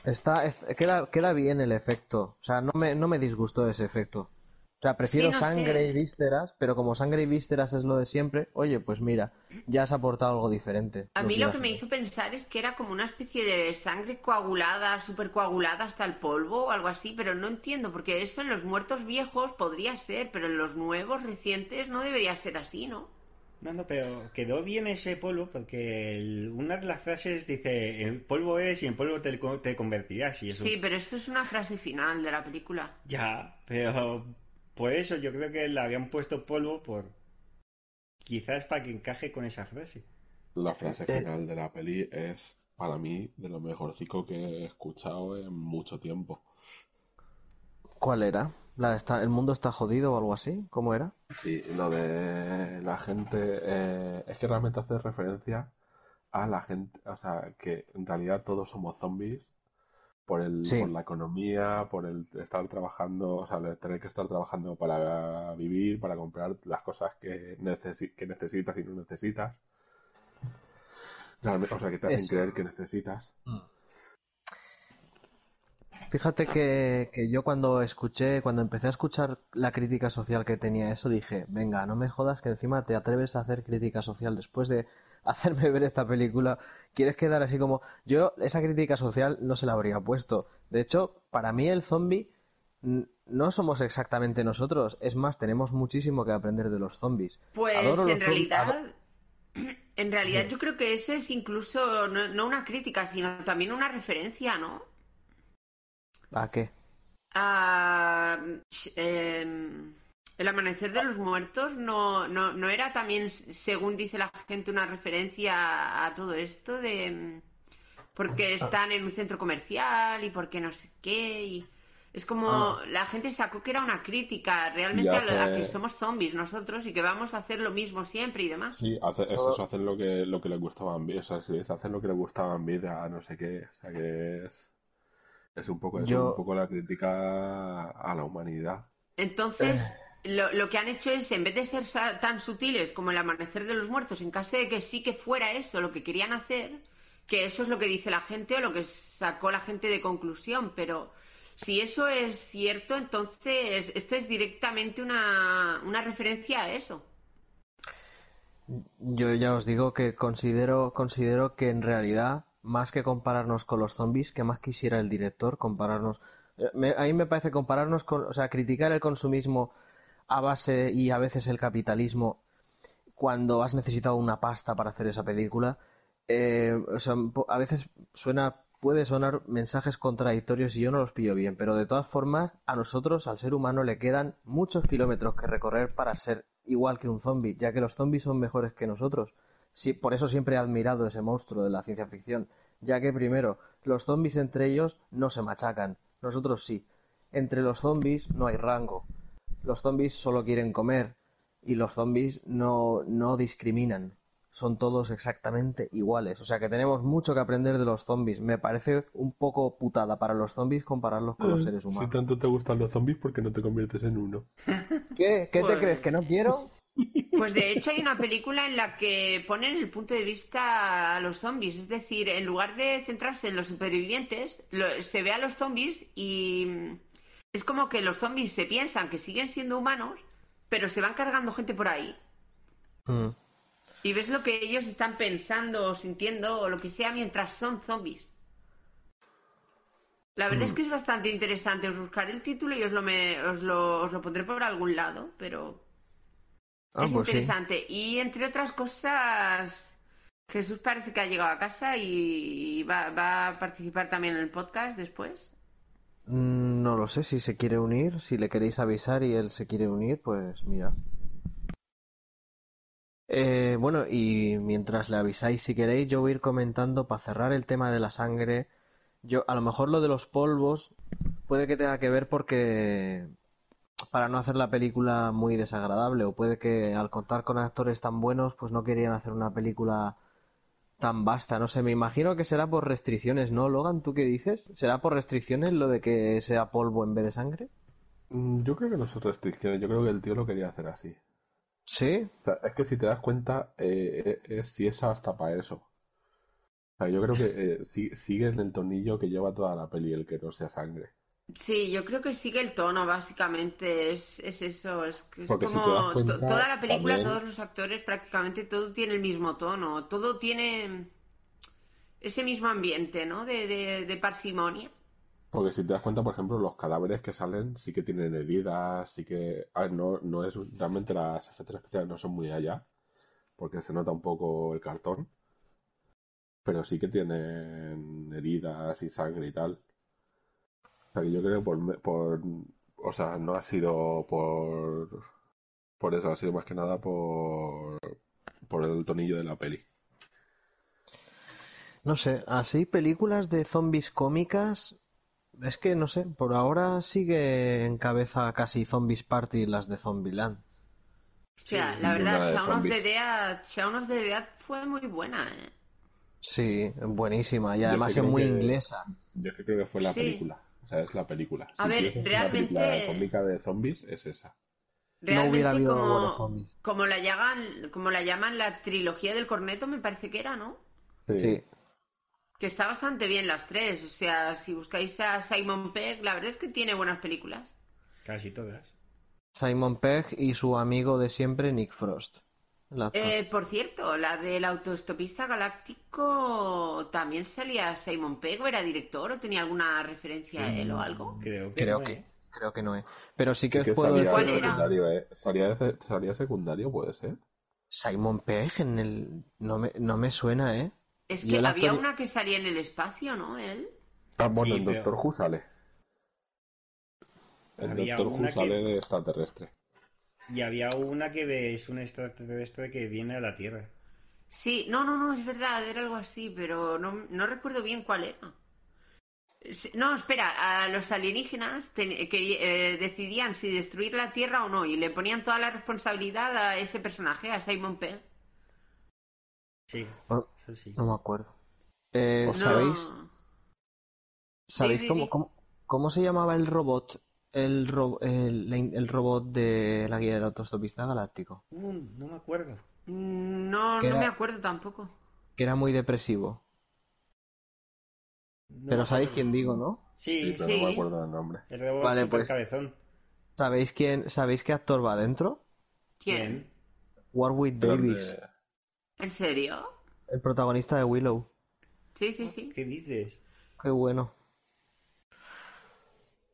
Está, est- queda, queda bien el efecto. O sea, no me, no me disgustó ese efecto. O sea, prefiero no sangre sé. y vísceras, pero como sangre y vísceras es lo de siempre, oye, pues mira, ya has aportado algo diferente. A mí lo que me hizo pensar es que era como una especie de sangre coagulada, súper coagulada hasta el polvo o algo así, pero no entiendo, porque eso en los muertos viejos podría ser, pero en los nuevos, recientes, no debería ser así, ¿no? No, no, pero quedó bien ese polvo porque el- una de las frases dice, el polvo es y en polvo te, co- te convertirás. Y eso, Sí, pero eso es una frase final de la película. Ya, pero por eso yo creo que le habían puesto polvo por... Quizás para que encaje con esa frase. La frase Eh. final de la peli es, para mí, de lo mejorcico que he escuchado en mucho tiempo. ¿Cuál era? ¿La de está, ¿El mundo está jodido o algo así? ¿Cómo era? Sí, lo de la gente, eh, es que realmente hace referencia a la gente, o sea, que en realidad todos somos zombies por el, Sí. por la economía, por el estar trabajando, o sea, el tener que estar trabajando para vivir, para comprar las cosas que, necesi- que necesitas y no necesitas. Realmente, o sea, que te hacen Eso. creer que necesitas. Fíjate que, que yo cuando escuché, cuando empecé a escuchar la crítica social que tenía eso, dije, venga, no me jodas que encima te atreves a hacer crítica social después de hacerme ver esta película. ¿Quieres quedar así como... Yo esa crítica social no se la habría puesto. De hecho, para mí el zombie no somos exactamente nosotros. Es más, tenemos muchísimo que aprender de los zombies. Pues Adoro en realidad, en realidad yo creo que eso es incluso no, no una crítica, sino también una referencia, ¿no? ¿A qué? Em, el amanecer de los muertos no, no, no era también, según dice la gente, una referencia a, a todo esto de em, porque están en un centro comercial y porque no sé qué y es como Ah. la gente sacó que era una crítica realmente a, lo- a que somos zombies nosotros y que vamos a hacer lo mismo siempre y demás. Sí, hace, es eso, hacen lo que, lo que les gustaba en vida, o sea, sí, es hacer lo que les gustaba en vida, no sé qué, o sea, que es, es un poco Yo- un poco la crítica a la humanidad. Entonces, lo, lo que han hecho es, en vez de ser tan sutiles como el amanecer de los muertos, en caso de que sí que fuera eso lo que querían hacer, que eso es lo que dice la gente o lo que sacó la gente de conclusión, pero si eso es cierto, entonces esto es directamente una, una referencia a eso. Yo ya os digo que considero, considero que en realidad, más que compararnos con los zombies, que más quisiera el director compararnos. eh, me- a mí me parece compararnos con, o sea, criticar el consumismo a base y a veces el capitalismo cuando has necesitado una pasta para hacer esa película. eh, o sea, a veces suena, puede sonar mensajes contradictorios y yo no los pillo bien, pero de todas formas, a nosotros, al ser humano, le quedan muchos kilómetros que recorrer para ser igual que un zombie, ya que los zombies son mejores que nosotros. Sí, por eso siempre he admirado ese monstruo de la ciencia ficción, ya que primero, los zombies entre ellos no se machacan, nosotros sí. Entre los zombies no hay rango. Los zombies solo quieren comer y los zombies no, no discriminan. Son todos exactamente iguales. O sea que tenemos mucho que aprender de los zombies. Me parece un poco putada para los zombies compararlos con los seres Si humanos. tanto te gustan los zombies, ¿por qué no te conviertes en uno? ¿Qué? ¿Qué te Pues- crees? ¿Que no quiero? Pues de hecho hay una película en la que ponen el punto de vista a los zombies, es decir, en lugar de centrarse en los supervivientes, lo- se ve a los zombies y es como que los zombies se piensan que siguen siendo humanos, pero se van cargando gente por ahí. Mm. Y ves lo que ellos están pensando o sintiendo o lo que sea mientras son zombies. La verdad es Mm. que es bastante interesante. Os buscaré el título y os lo, me- os lo, os lo pondré por algún lado, pero Ah, es pues sí. interesante. Y entre otras cosas, Jesús parece que ha llegado a casa y va, va a participar también en el podcast después. Mm, No lo sé si se quiere unir, si le queréis avisar y él se quiere unir, pues mira. Eh, bueno, y mientras le avisáis si queréis, yo voy a ir comentando para cerrar el tema de la sangre. Yo, a lo mejor lo de los polvos puede que tenga que ver porque para no hacer la película muy desagradable, o puede que al contar con actores tan buenos, pues no querían hacer una película tan vasta, no sé, me imagino que será por restricciones, ¿no, Logan? ¿Tú qué dices? ¿Será por restricciones lo de que sea polvo en vez de sangre? Mm, Yo creo que no son restricciones, yo creo que el tío lo quería hacer así. Sí, O sea, es que si te das cuenta, eh, es si es hasta para eso. O sea, yo creo que eh, si- sigue en el tonillo que lleva toda la peli, el que no sea sangre. Sí, yo creo que sigue el tono, básicamente. Es, es eso. Es, es si como das cuenta, to- toda la película, también- todos los actores, prácticamente todo tiene el mismo tono. Todo tiene ese mismo ambiente, ¿no? De, de, de parsimonia. Porque si te das cuenta, por ejemplo, los cadáveres que salen sí que tienen heridas, sí que... A ver, no, no es... Realmente las efectos especiales no son muy allá, porque se nota un poco el cartón, pero sí que tienen heridas y sangre y tal. O sea, que yo creo que por, por... O sea, no ha sido por... Por eso, ha sido más que nada por... Por el tonillo de la peli. no sé, así películas de zombies cómicas, es que no sé, por ahora sigue en cabeza casi Zombies Party las de Zombieland. O sea, Sí, la verdad, Shaun of the. Dead, Shaun of the Dead fue muy buena, ¿eh? Sí, buenísima, y además es muy que- inglesa. Yo creo que fue la Sí. película. Es la película. A Si ver, realmente- película cómica de zombies, es esa. No hubiera habido como, zombies. como, la llaman, como la llaman la trilogía del corneto, me parece que era, ¿no? Sí, Que está bastante bien las tres. O sea, si buscáis a Simon Pegg, la verdad es que tiene buenas películas. Casi todas. Simon Pegg y su amigo de siempre, Nick Frost. El. Eh, por cierto, la del autoestopista galáctico también salía Simon Pegg, o era director, o tenía alguna referencia a él o algo. Creo que creo no, que, ¿eh? creo que no es. Pero sí que Sí que puedo salía secundario, ¿eh? Salía de, salía secundario, puede ser. Simon Pegg en el no me, no me suena, ¿eh? Es que el había actor- una que salía en el espacio, ¿no? Él. Ah, bueno, Sí, en pero- Doctor Who sale. Había Doctor Who una que- sale de extraterrestre. Y había una que es un extraterrestre que viene a la Tierra. Sí, no, no, no, es verdad, era algo así, pero no, no recuerdo bien cuál era. No, espera, a los alienígenas ten- que, eh, decidían si destruir la Tierra o no y le ponían toda la responsabilidad a ese personaje, a Simon Pegg. Sí, Oh, eso sí. No me acuerdo. Eh, No. ¿Sabéis, ¿sabéis sí, cómo, sí. cómo, cómo se llamaba el robot? El, ro- el, el robot de la guía del autostopista galáctico. Uh, no me acuerdo. No, Que no era- me acuerdo tampoco. Que era muy depresivo. No Pero sabéis quién digo, ¿no? Sí, Sí, pero sí. no me acuerdo del nombre. el robot Vale, super pues- cabezón. ¿Sabéis quién, sabéis qué actor va adentro? ¿Quién? Warwick Davis, de- ¿En serio? el protagonista de Willow. Sí, sí, sí. ¿Qué dices? Qué bueno.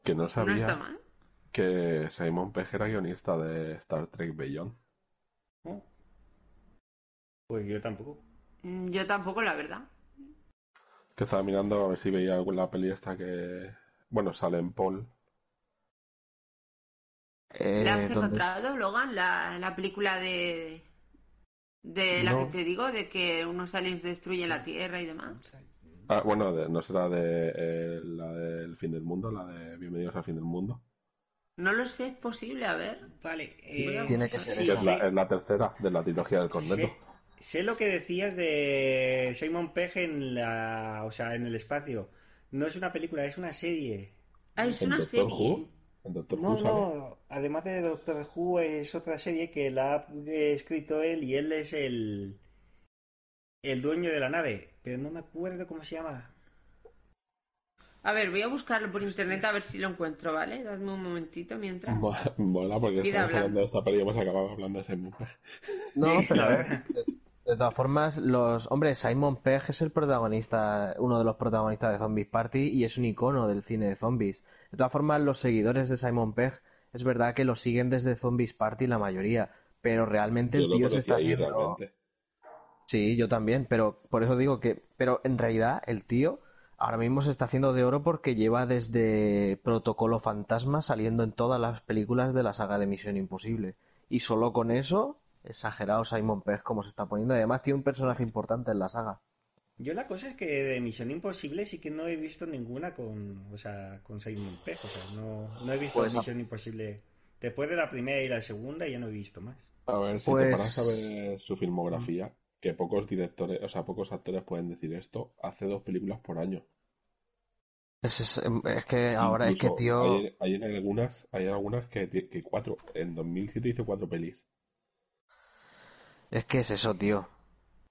Que no sabía mal. que Simon Pegg era guionista de Star Trek Beyond. ¿No? Pues yo tampoco. Mm, Yo tampoco, la verdad. Que estaba mirando a ver si veía alguna peli esta que... Bueno, sale en Paul. Eh, ¿La has ¿dónde? encontrado, Logan? La, la película de... De la No. que te digo, de que unos aliens destruyen la Tierra y demás. Ah, bueno, de- no será de eh, la del fin del mundo, la de Bienvenidos al fin del mundo. No lo sé, es posible, a ver. Vale. eh, Tiene que ser sí, es la, sí. es la tercera de la trilogía del corneto. Sé, sé lo que decías de Simon Pegg en la, o sea, en el espacio. No es una película, es una serie. Ah, es ¿En una Doctor serie. Who? ¿En Doctor No, Who sale? no. Además de Doctor Who es otra serie que la ha escrito él y él es el el dueño de la nave, pero no me acuerdo cómo se llama. A ver, voy a buscarlo por internet a ver si lo encuentro, ¿vale? Dadme un momentito mientras. Mo- Mola porque estamos hablando. hablando de esta peli y hemos acabado hablando de Simon Pegg. No, pero a ver, de, De todas formas, los hombre, Simon Pegg es el protagonista, uno de los protagonistas de Zombies Party y es un icono del cine de zombies. De todas formas, los seguidores de Simon Pegg es verdad que lo siguen desde Zombies Party la mayoría, pero realmente Yo el tío se está ahí haciendo... realmente. Sí, yo también, pero por eso digo que, pero en realidad el tío ahora mismo se está haciendo de oro porque lleva desde Protocolo Fantasma saliendo en todas las películas de la saga de Misión Imposible. Y solo con eso, exagerado Simon Pegg como se está poniendo. Además tiene un personaje importante en la saga. Yo la cosa es que de Misión Imposible sí que no he visto ninguna con, o sea, con Simon Pegg. O sea, no, no he visto Pues, Misión Imposible. Después de la primera y la segunda ya no he visto más. A ver, si Pues- te paras a ver su filmografía, que pocos directores, o sea, pocos actores pueden decir esto, hace dos películas por año. Es, es- es que ahora es que tío... Hay, hay en algunas, hay algunas que, que cuatro. En 2007 hizo cuatro pelis. Es que es eso, tío.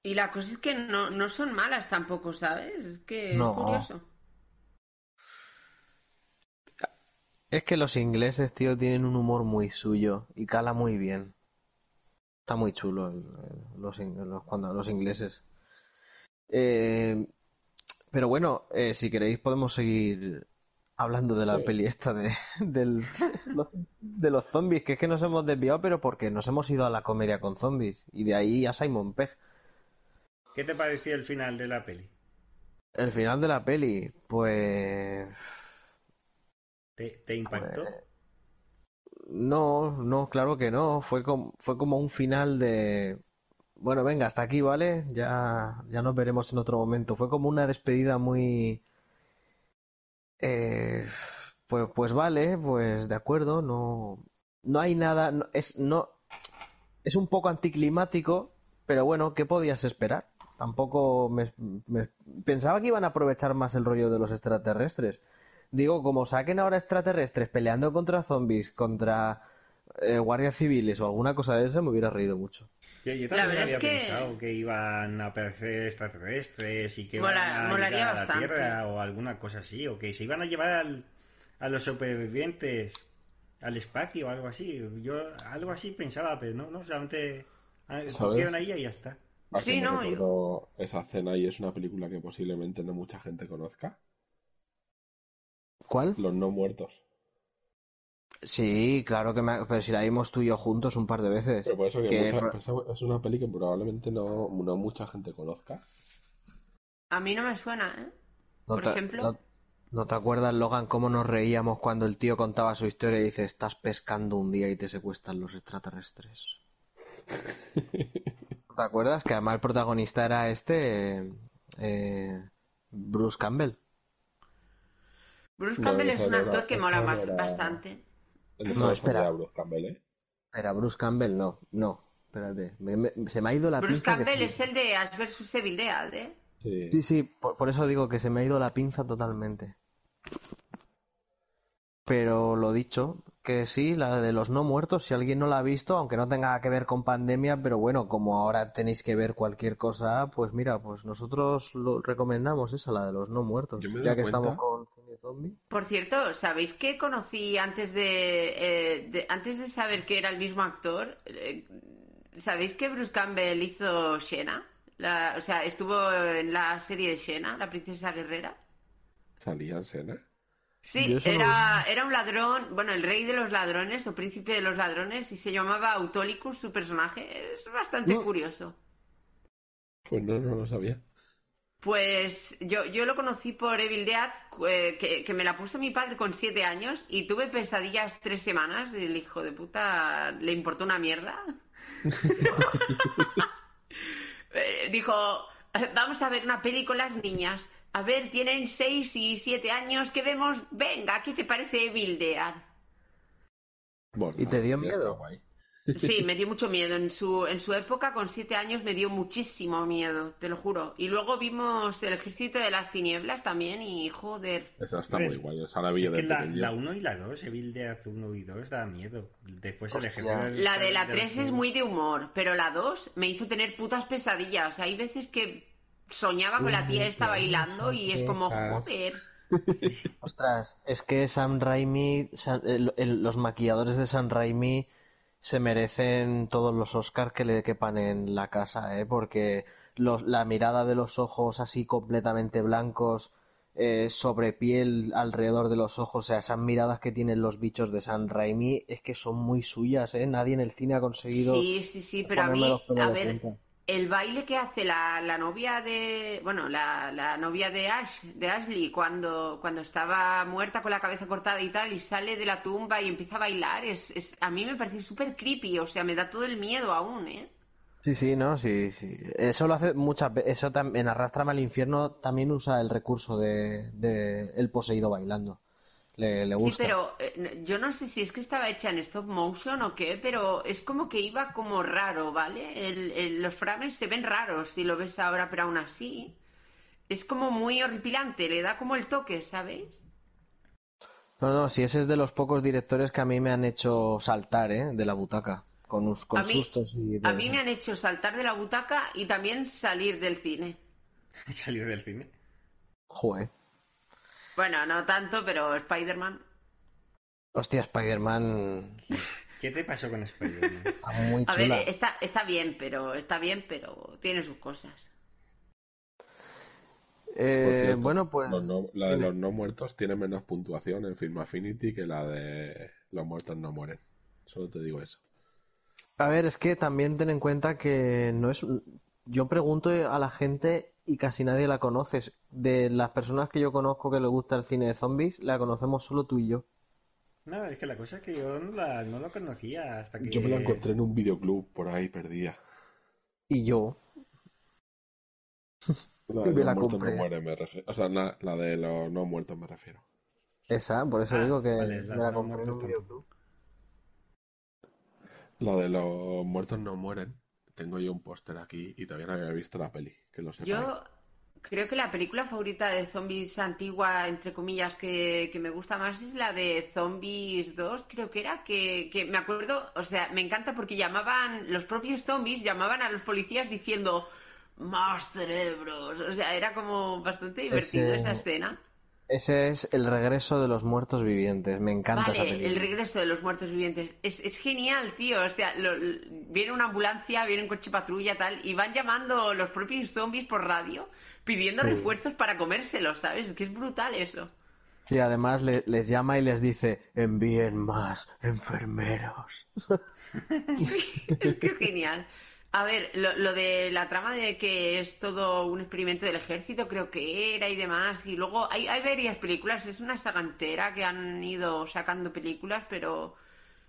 Y la cosa es que no, no son malas tampoco, ¿sabes? Es que No. es curioso. Es que los ingleses, tío, tienen un humor muy suyo y cala muy bien. Está muy chulo el- el- los, cuando, los ingleses. Eh, pero bueno, eh, si queréis podemos seguir hablando de la Sí. peli esta de, del- de los zombies, que es que nos hemos desviado, pero porque nos hemos ido a la comedia con zombies y de ahí a Simon Pegg. ¿Qué te pareció el final de la peli? El final de la peli, pues... ¿Te, te impactó? Pues, No, no, claro que no. Fue como, fue como un final de. Bueno, venga, hasta aquí, ¿vale? Ya, ya nos veremos en otro momento. Fue como una despedida muy. Eh, pues, pues vale, pues de acuerdo. No, no hay nada. es, no, es un poco anticlimático, pero bueno, ¿qué podías esperar? Tampoco me- pensaba que iban a aprovechar más el rollo de los extraterrestres. Digo, como saquen ahora extraterrestres peleando contra zombies, contra eh, guardias civiles o alguna cosa de eso, me hubiera reído mucho. Yo, yo La también verdad había es que- pensado que iban a aparecer extraterrestres y que Mola- iban a llegar a la bastante. Tierra o alguna cosa así, o que se iban a llevar al- a los supervivientes al espacio o algo así. Yo algo así pensaba, pero no, no, solamente ah, cogieron ahí y ya está. ¿A Sí, no, esa escena y es una película que posiblemente no mucha gente conozca? ¿Cuál? Los no muertos. Sí, claro que me... Pero si la vimos tú y yo juntos un par de veces. Pero por eso que mucha- es una peli que probablemente no, no mucha gente conozca. A mí no me suena, ¿eh? ¿No por te, ejemplo. no- no te acuerdas, Logan, cómo nos reíamos cuando el tío contaba su historia y dice, estás pescando un día y te secuestran los extraterrestres? ¿No ¿Te acuerdas? Que además el protagonista era este... eh, Bruce Campbell. Bruce Campbell es un actor que mola más- era- bastante. No, espera. Bruce Campbell, ¿eh? Espera, Bruce Campbell no, no. Espérate, me- me- se me ha ido la Bruce pinza que Campbell es el de Ash vs Evil Dead, ¿eh? Sí. Sí, sí, por, por eso digo que se me ha ido la pinza totalmente. Pero lo dicho, que sí, la de los no muertos, si alguien no la ha visto, aunque no tenga que ver con pandemia, pero bueno, como ahora tenéis que ver cualquier cosa, pues mira, pues nosotros lo recomendamos esa, la de los no muertos, ya que cuenta- estamos con cine zombie. Por cierto, ¿sabéis que conocí antes de, eh, de- antes de saber que era el mismo actor? eh, ¿Sabéis que Bruce Campbell hizo Xena? La- o sea, estuvo en la serie de Xena, la princesa guerrera. Salía en escena. Sí, no- era, era un ladrón, bueno, el rey de los ladrones o príncipe de los ladrones y se llamaba Autolicus su personaje. Es bastante No. curioso. Pues no, no lo sabía. Pues yo, yo lo conocí por Evil Dead, eh, que, que me la puso mi padre con siete años y tuve pesadillas tres semanas. y El hijo de puta le importó una mierda. Eh, Dijo, vamos a ver una peli con las niñas. A ver, tienen seis y siete años. ¿Qué vemos? Venga, ¿qué te parece Evil Dead? Bueno, ¿Y te dio miedo? guay. Sí, me dio mucho miedo. En su, en su época, con siete años, me dio muchísimo miedo, te lo juro. Y luego vimos El Ejército de las Tinieblas también y joder. Esa está muy guay. Esa la vi Es de que la, pequeño. la 1 y la 2, Evil Dead 1 y 2 da miedo. Después el Hostia. ejército del- La de la del- 3 es muy de humor, pero la 2 me hizo tener putas pesadillas. Hay veces que soñaba con la tía esta bailando y es como, joder. Ostras, es que Sam Raimi, los maquilladores de Sam Raimi se merecen todos los Oscars que le quepan en la casa, ¿eh? Porque los, la mirada de los ojos así completamente blancos eh, sobre piel alrededor de los ojos, o sea, esas miradas que tienen los bichos de San Raimi es que son muy suyas, ¿eh? Nadie en el cine ha conseguido. Sí, sí, sí, pero a mí, a ver. El baile que hace la, la novia de, bueno, la, la novia de Ash, de Ashley, cuando, cuando estaba muerta con la cabeza cortada y tal, y sale de la tumba y empieza a bailar, es, es, a mí me parece súper creepy, o sea, me da todo el miedo aún, ¿eh? Sí, sí, no, sí, sí. Eso lo hace muchas veces. Eso también, Arrastrame al infierno también usa el recurso de, de el poseído bailando. Le, le Sí, pero eh, yo no sé si es que estaba hecha en stop motion o qué, pero es como que iba como raro, ¿vale? El- el- los frames se ven raros si lo ves ahora, pero aún así es como muy horripilante, le da como el toque, ¿sabéis? No, no, si ese es de los pocos directores que a mí me han hecho saltar, ¿eh? De la butaca. Con, con A mí- sustos y... de- A mí me han hecho saltar de la butaca y también salir del cine. Salir del cine. Joder. Bueno, no tanto, pero Spider-Man. Hostia, Spider-Man ¿Qué te pasó con Spider-Man? está muy A ver, chula. está, está bien, pero está bien, pero tiene sus cosas. Eh, cierto, bueno, pues... los no- la de los no muertos tiene menos puntuación en Film Affinity que la de los muertos no mueren. Solo te digo eso. A ver, es que también ten en cuenta que no es... Yo pregunto a la gente y casi nadie la conoce. De las personas que yo conozco que les gusta el cine de zombies, la conocemos solo tú y yo. No, es que la cosa es que yo no, la, no lo conocía hasta que... Yo me la encontré en un videoclub por ahí perdida. Y yo. La de me los la muertos compré. no mueren, me refiero. O sea, la, la de los no muertos me refiero. Esa, por eso Ah, digo que vale, la me la compré en un videoclub. La de los muertos no mueren. Tengo yo un póster aquí y todavía no había visto la peli. Que lo sepáis. Yo creo que la película favorita de zombies antigua, entre comillas, que, que me gusta más es la de Zombies 2, creo que era, que, que me acuerdo, o sea, me encanta porque llamaban, los propios zombies llamaban a los policías diciendo más cerebros, o sea, era como bastante divertido Ese- esa escena. Ese es el regreso de los muertos vivientes. Me encanta esa Vale, película. el regreso de los muertos vivientes. Es, es genial, tío. O sea, lo- lo- viene una ambulancia, viene un coche patrulla, tal, y van llamando los propios zombies por radio pidiendo Sí. refuerzos para comérselos, ¿sabes? Es que es brutal eso. Sí, además le- les llama y les dice, envíen más enfermeros. es que es genial. A ver, lo, lo de la trama de que es todo un experimento del ejército, creo que era y demás. Y luego hay, hay varias películas, es una saga entera que han ido sacando películas, pero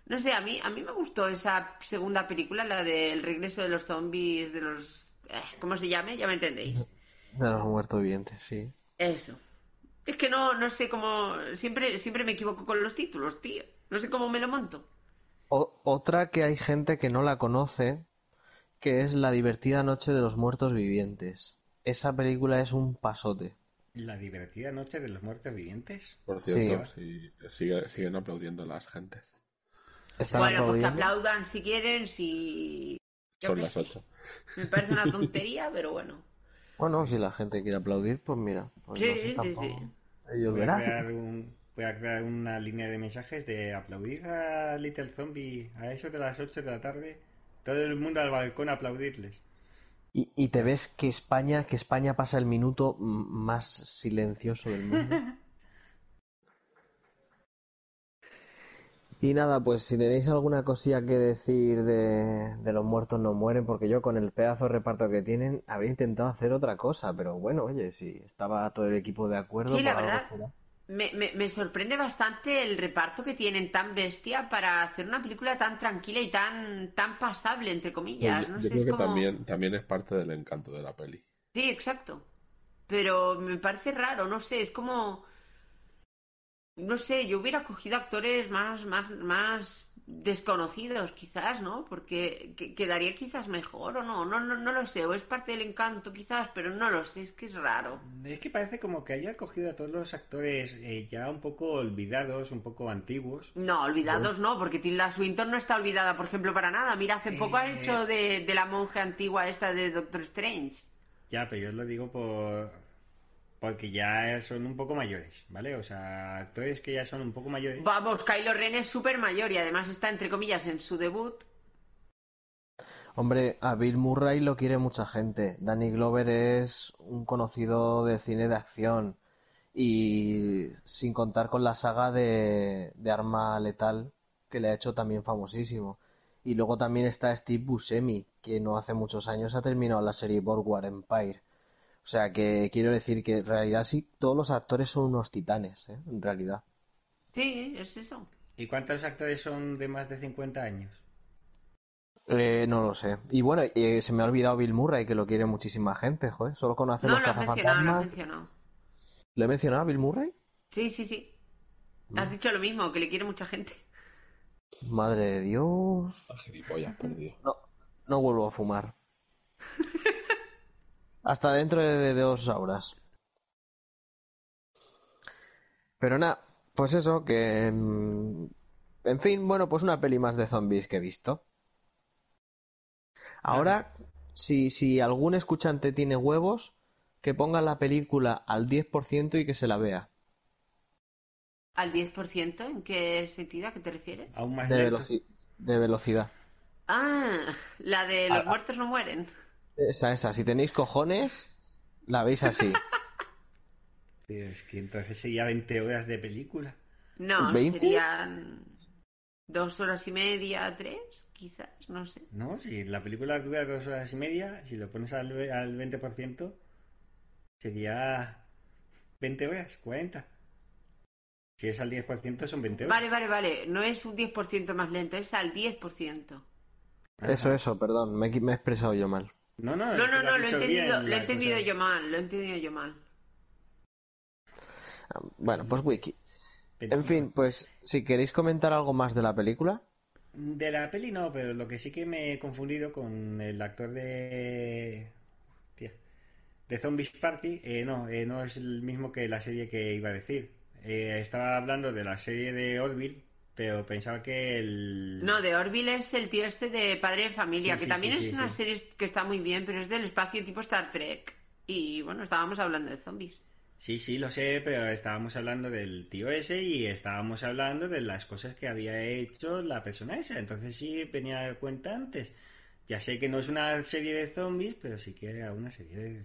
no sé, a mí, a mí me gustó esa segunda película, la del regreso de los zombies, de los... eh, ¿Cómo se llame? Ya me entendéis. De los muertos vivientes, sí. Eso. Es que no, no sé cómo... Siempre, siempre me equivoco con los títulos, tío. No sé cómo me lo monto. O- otra que hay gente que no la conoce, que es La divertida noche de los muertos vivientes. Esa película es un pasote. La divertida noche de los muertos vivientes. Por Sí. cierto, sí, sigue- siguen aplaudiendo las gentes. Están bueno, pues que aplaudiendo. aplaudan si quieren, si... yo Son las sé. 8. Me parece una tontería, pero bueno. Bueno, si la gente quiere aplaudir, pues mira. pues Sí, no sé, sí, tampoco. sí. Ellos Voy a, crear un, voy a crear una línea de mensajes de aplaudir a Little Zombie a eso de las 8 de la tarde. Todo el mundo al balcón a aplaudirles. Y, y te ves que España, que España pasa el minuto más silencioso del mundo. Y nada, pues si tenéis alguna cosilla que decir de, de los muertos no mueren, porque yo con el pedazo de reparto que tienen habría intentado hacer otra cosa, pero bueno, oye, si estaba todo el equipo de acuerdo, Sí, la algo verdad. Me, me- me sorprende bastante el reparto que tienen tan bestia para hacer una película tan tranquila y tan, tan pasable, entre comillas. yo No yo sé, creo es que como... también, también es parte del encanto de la peli. Sí, exacto. Pero me parece raro, no sé, es como... No sé, yo hubiera cogido actores más, más, más desconocidos, quizás, ¿no? Porque que- quedaría quizás mejor o no, no, no, no lo sé, o es parte del encanto quizás, pero no lo sé, es que es raro. Es que parece como que haya cogido a todos los actores eh, ya un poco olvidados, un poco antiguos. No, olvidados no, porque Tilda Swinton no está olvidada, por ejemplo, para nada. Mira, hace poco ha Eh. hecho de, de la monja antigua esta de Doctor Strange. Ya, pero yo lo digo por... porque ya son un poco mayores, ¿vale? O sea, actores que ya son un poco mayores. Vamos, Kylo Ren es súper mayor y además está, entre comillas, en su debut. Hombre, a Bill Murray lo quiere mucha gente. Danny Glover es un conocido de cine de acción. Y sin contar con la saga de, de Arma Letal, que le ha hecho también famosísimo. Y luego también está Steve Buscemi, que no hace muchos años ha terminado la serie Boardwalk Empire. O sea que quiero decir que en realidad sí, todos los actores son unos titanes, ¿eh? en realidad. Sí, es eso. ¿Y cuántos actores son de más de 50 años? Eh, no lo sé. Y bueno, eh, se me ha olvidado Bill Murray, que lo quiere muchísima gente, joder. Solo conoce No, los lo has mencionado, lo cazafantasmas. mencionado. ¿Le he mencionado a Bill Murray? Sí, sí, sí. Has dicho lo mismo, que le quiere mucha gente. Madre de Dios. No, no vuelvo a fumar. Hasta dentro de, de dos horas. Pero nada, pues eso, que... mm, En fin, bueno, pues una peli más de zombies que he visto. Ahora, si, si algún escuchante tiene huevos, que ponga la película al 10% y que se la vea. ¿Al 10%? ¿En qué sentido? ¿A qué te refieres? Aún más De, veloci- de velocidad. Ah, la de los Ah, ah. muertos no mueren. Esa, esa. Si tenéis cojones, la veis así. Pero es que entonces sería 20 horas de película. No, serían dos horas y media, tres, quizás, no sé. No, si la película dura dos horas y media, si lo pones al, al 20%, sería 20 horas, 40. Si es al 10% son 20 horas. Vale, vale, vale. No es un 10% más lento, es al 10%. Eso, eso, perdón. Me he expresado yo mal. No, no, No, no, lo he entendido, lo he entendido yo mal, lo he entendido yo mal. Ah, Bueno, pues wiki. 20. En fin, pues si queréis comentar algo más de la película. De la peli no, pero lo que sí que me he confundido con el actor de... Tía, de Zombies Party, eh, no, eh, no es el mismo que la serie que iba a decir. Eh, estaba hablando de la serie de Orville, pero pensaba que el... No, de Orville es el tío este de Padre de Familia, Sí, que sí, también sí, es una serie que está muy bien, pero es del espacio tipo Star Trek. Y bueno, estábamos hablando de zombies. Sí, sí, lo sé, pero estábamos hablando del tío ese y estábamos hablando de las cosas que había hecho la persona esa. Entonces sí venía a cuenta antes. Ya sé que no es una serie de zombies, pero sí que era una serie de,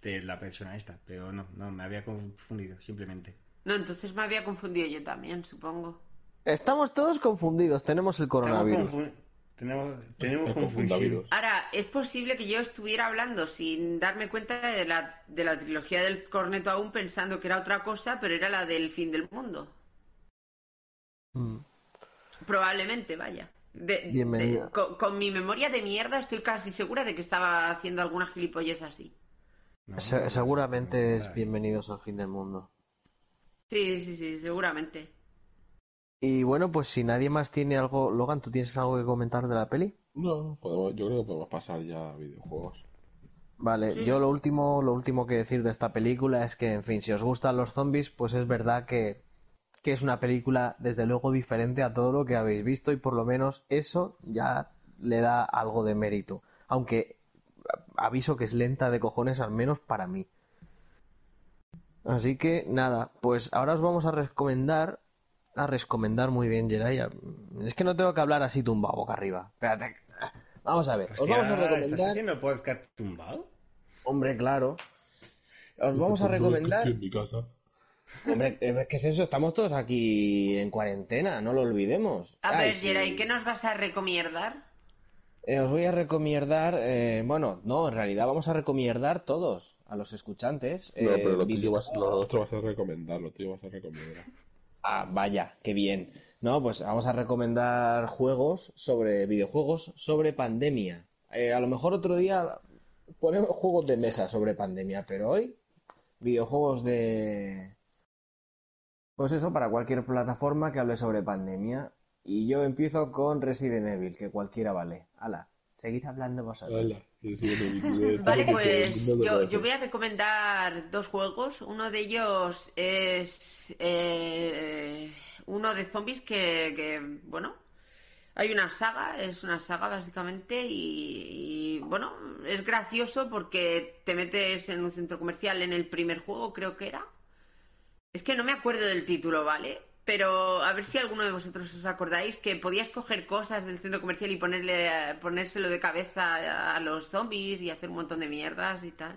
de la persona esta. Pero no, no, me había confundido, simplemente. No, entonces me había confundido yo también, supongo. Estamos todos confundidos. Tenemos el Estamos coronavirus. confu- tenemos tenemos confundavirus. Ahora, es posible que yo estuviera hablando sin darme cuenta de la, de la trilogía del corneto aún pensando que era otra cosa, pero era la del fin del mundo. Mm. Probablemente, vaya. De- con, con mi memoria de mierda estoy casi segura de que estaba haciendo alguna gilipollez así. No, Se- no, seguramente no, es no, bienvenidos al fin del mundo. Sí, sí, sí, seguramente. Y bueno, pues si nadie más tiene algo. Logan, ¿tú tienes algo que comentar de la peli? No, podemos, yo creo que podemos pasar ya a videojuegos. Vale, Sí. yo lo último, lo último que decir de esta película es que, en fin, si os gustan los zombies, pues es verdad que, que es una película desde luego diferente a todo lo que habéis visto y por lo menos eso ya le da algo de mérito. Aunque aviso que es lenta de cojones, al menos para mí. Así que nada, pues ahora os vamos a recomendar, a recomendar muy bien, Jiraya. Es que no tengo que hablar así tumbado boca arriba. Espérate. Vamos a ver, os vamos a ¿Estás recomendar. haciendo podcast tumbado? Hombre, claro. Os vamos a recomendar. En mi casa. Hombre, ¿qué es eso? Estamos todos aquí en cuarentena, no lo olvidemos. A Ay, ver, sí. Geray, ¿qué nos vas a recomendar? Eh, os voy a recomendar. eh, bueno, no, en realidad vamos a recomendar todos a los escuchantes. No, eh, pero lo tuyo, vas, lo otro vas a recomendar, lo tuyo vas a recomendar. Ah, vaya, qué bien. No, pues vamos a recomendar juegos sobre videojuegos sobre pandemia. Eh, a lo mejor otro día ponemos juegos de mesa sobre pandemia, pero hoy videojuegos de... Pues eso, para cualquier plataforma que hable sobre pandemia. Y yo empiezo con Resident Evil, que cualquiera vale. Hala, seguid hablando vosotros. Hala, Vale, pues yo, yo voy a recomendar dos juegos. Uno de ellos es eh, uno de zombies que, que, bueno, Hay una saga, es una saga básicamente y, y, bueno, es gracioso porque te metes en un centro comercial en el primer juego, creo que era. Es que no me acuerdo del título, ¿vale? Pero a ver si alguno de vosotros os acordáis que podías coger cosas del centro comercial y ponerle, ponérselo de cabeza a los zombies y hacer un montón de mierdas y tal.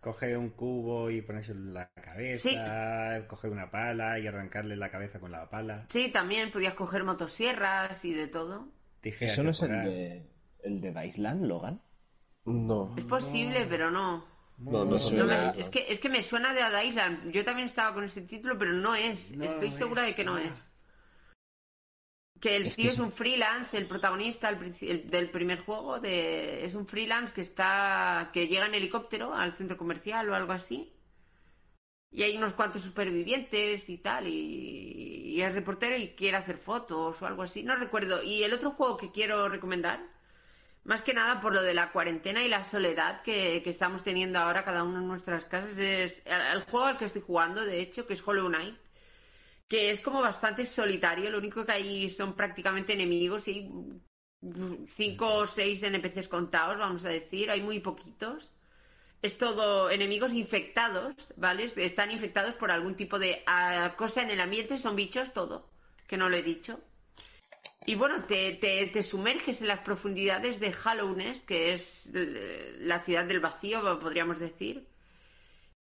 Coger un cubo y ponérselo en la cabeza, coger una pala y arrancarle la cabeza con la pala. Sí, también podías coger motosierras y de todo. Tijeras ¿Eso no es el de, el de Daisland, Logan? No. Es posible, pero no. No, no me- es, que, es que me suena de Ada Island. Yo también estaba con ese título, pero no es. No Estoy segura es, de que no no. es. Que el Es tío es- es un freelance, el protagonista el- del primer juego de, es un freelance que está que llega en helicóptero al centro comercial o algo así. Y hay unos cuantos supervivientes y tal, y, y es reportero y quiere hacer fotos o algo así, no recuerdo. Y el otro juego que quiero recomendar, más que nada por lo de la cuarentena y la soledad que, que estamos teniendo ahora cada uno en nuestras casas, es el, juego al que estoy jugando, de hecho, que es Hollow Knight, que es como bastante solitario, lo único que hay son prácticamente enemigos y cinco o seis NPCs contados, vamos a decir, hay muy poquitos. Es todo enemigos infectados, ¿vale? Están infectados por algún tipo de ah, cosa en el ambiente, son bichos, todo, que no lo he dicho. Y bueno, te, te, te sumerges en las profundidades de Hallownest, que es eh, la ciudad del vacío, podríamos decir.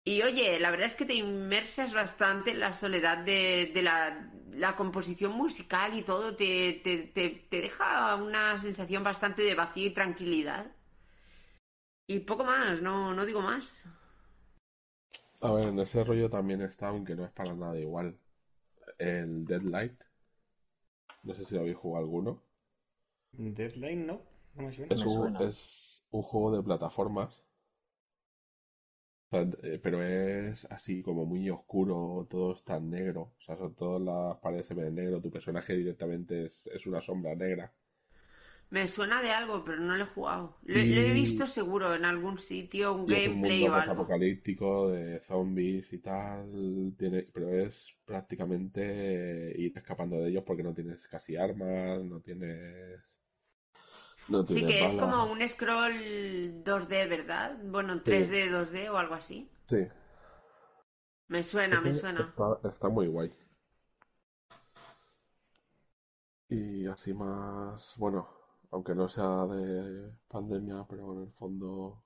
Y oye, la verdad es que te inmersas bastante en la soledad de, de la, la composición musical y todo. Te, te, deja una sensación bastante de vacío y tranquilidad. Y poco más, no, no digo más. A ver, en ese rollo también está, aunque no es para nada igual, el Deadlight. No sé si lo habéis jugado alguno. Deadline, no. No me suena. Es Me un, es un juego de plataformas. O sea, eh, pero es así como muy oscuro, todo está en negro. O sea, son todas las paredes se ven en negro. Tu personaje directamente es, es una sombra negra. Me suena de algo, pero no lo he jugado. Lo, lo he visto seguro en algún sitio, un Y es un gameplay mundo o algo. apocalíptico de zombies y tal. Tiene, pero es prácticamente ir escapando de ellos porque no tienes casi armas, no tienes. No Sí, tienes que es como un scroll 2D, ¿verdad? Bueno, 3D, 2D o algo así. Sí. Me suena, me suena. Está, está muy guay. Y así más, bueno, aunque no sea de pandemia, pero en el fondo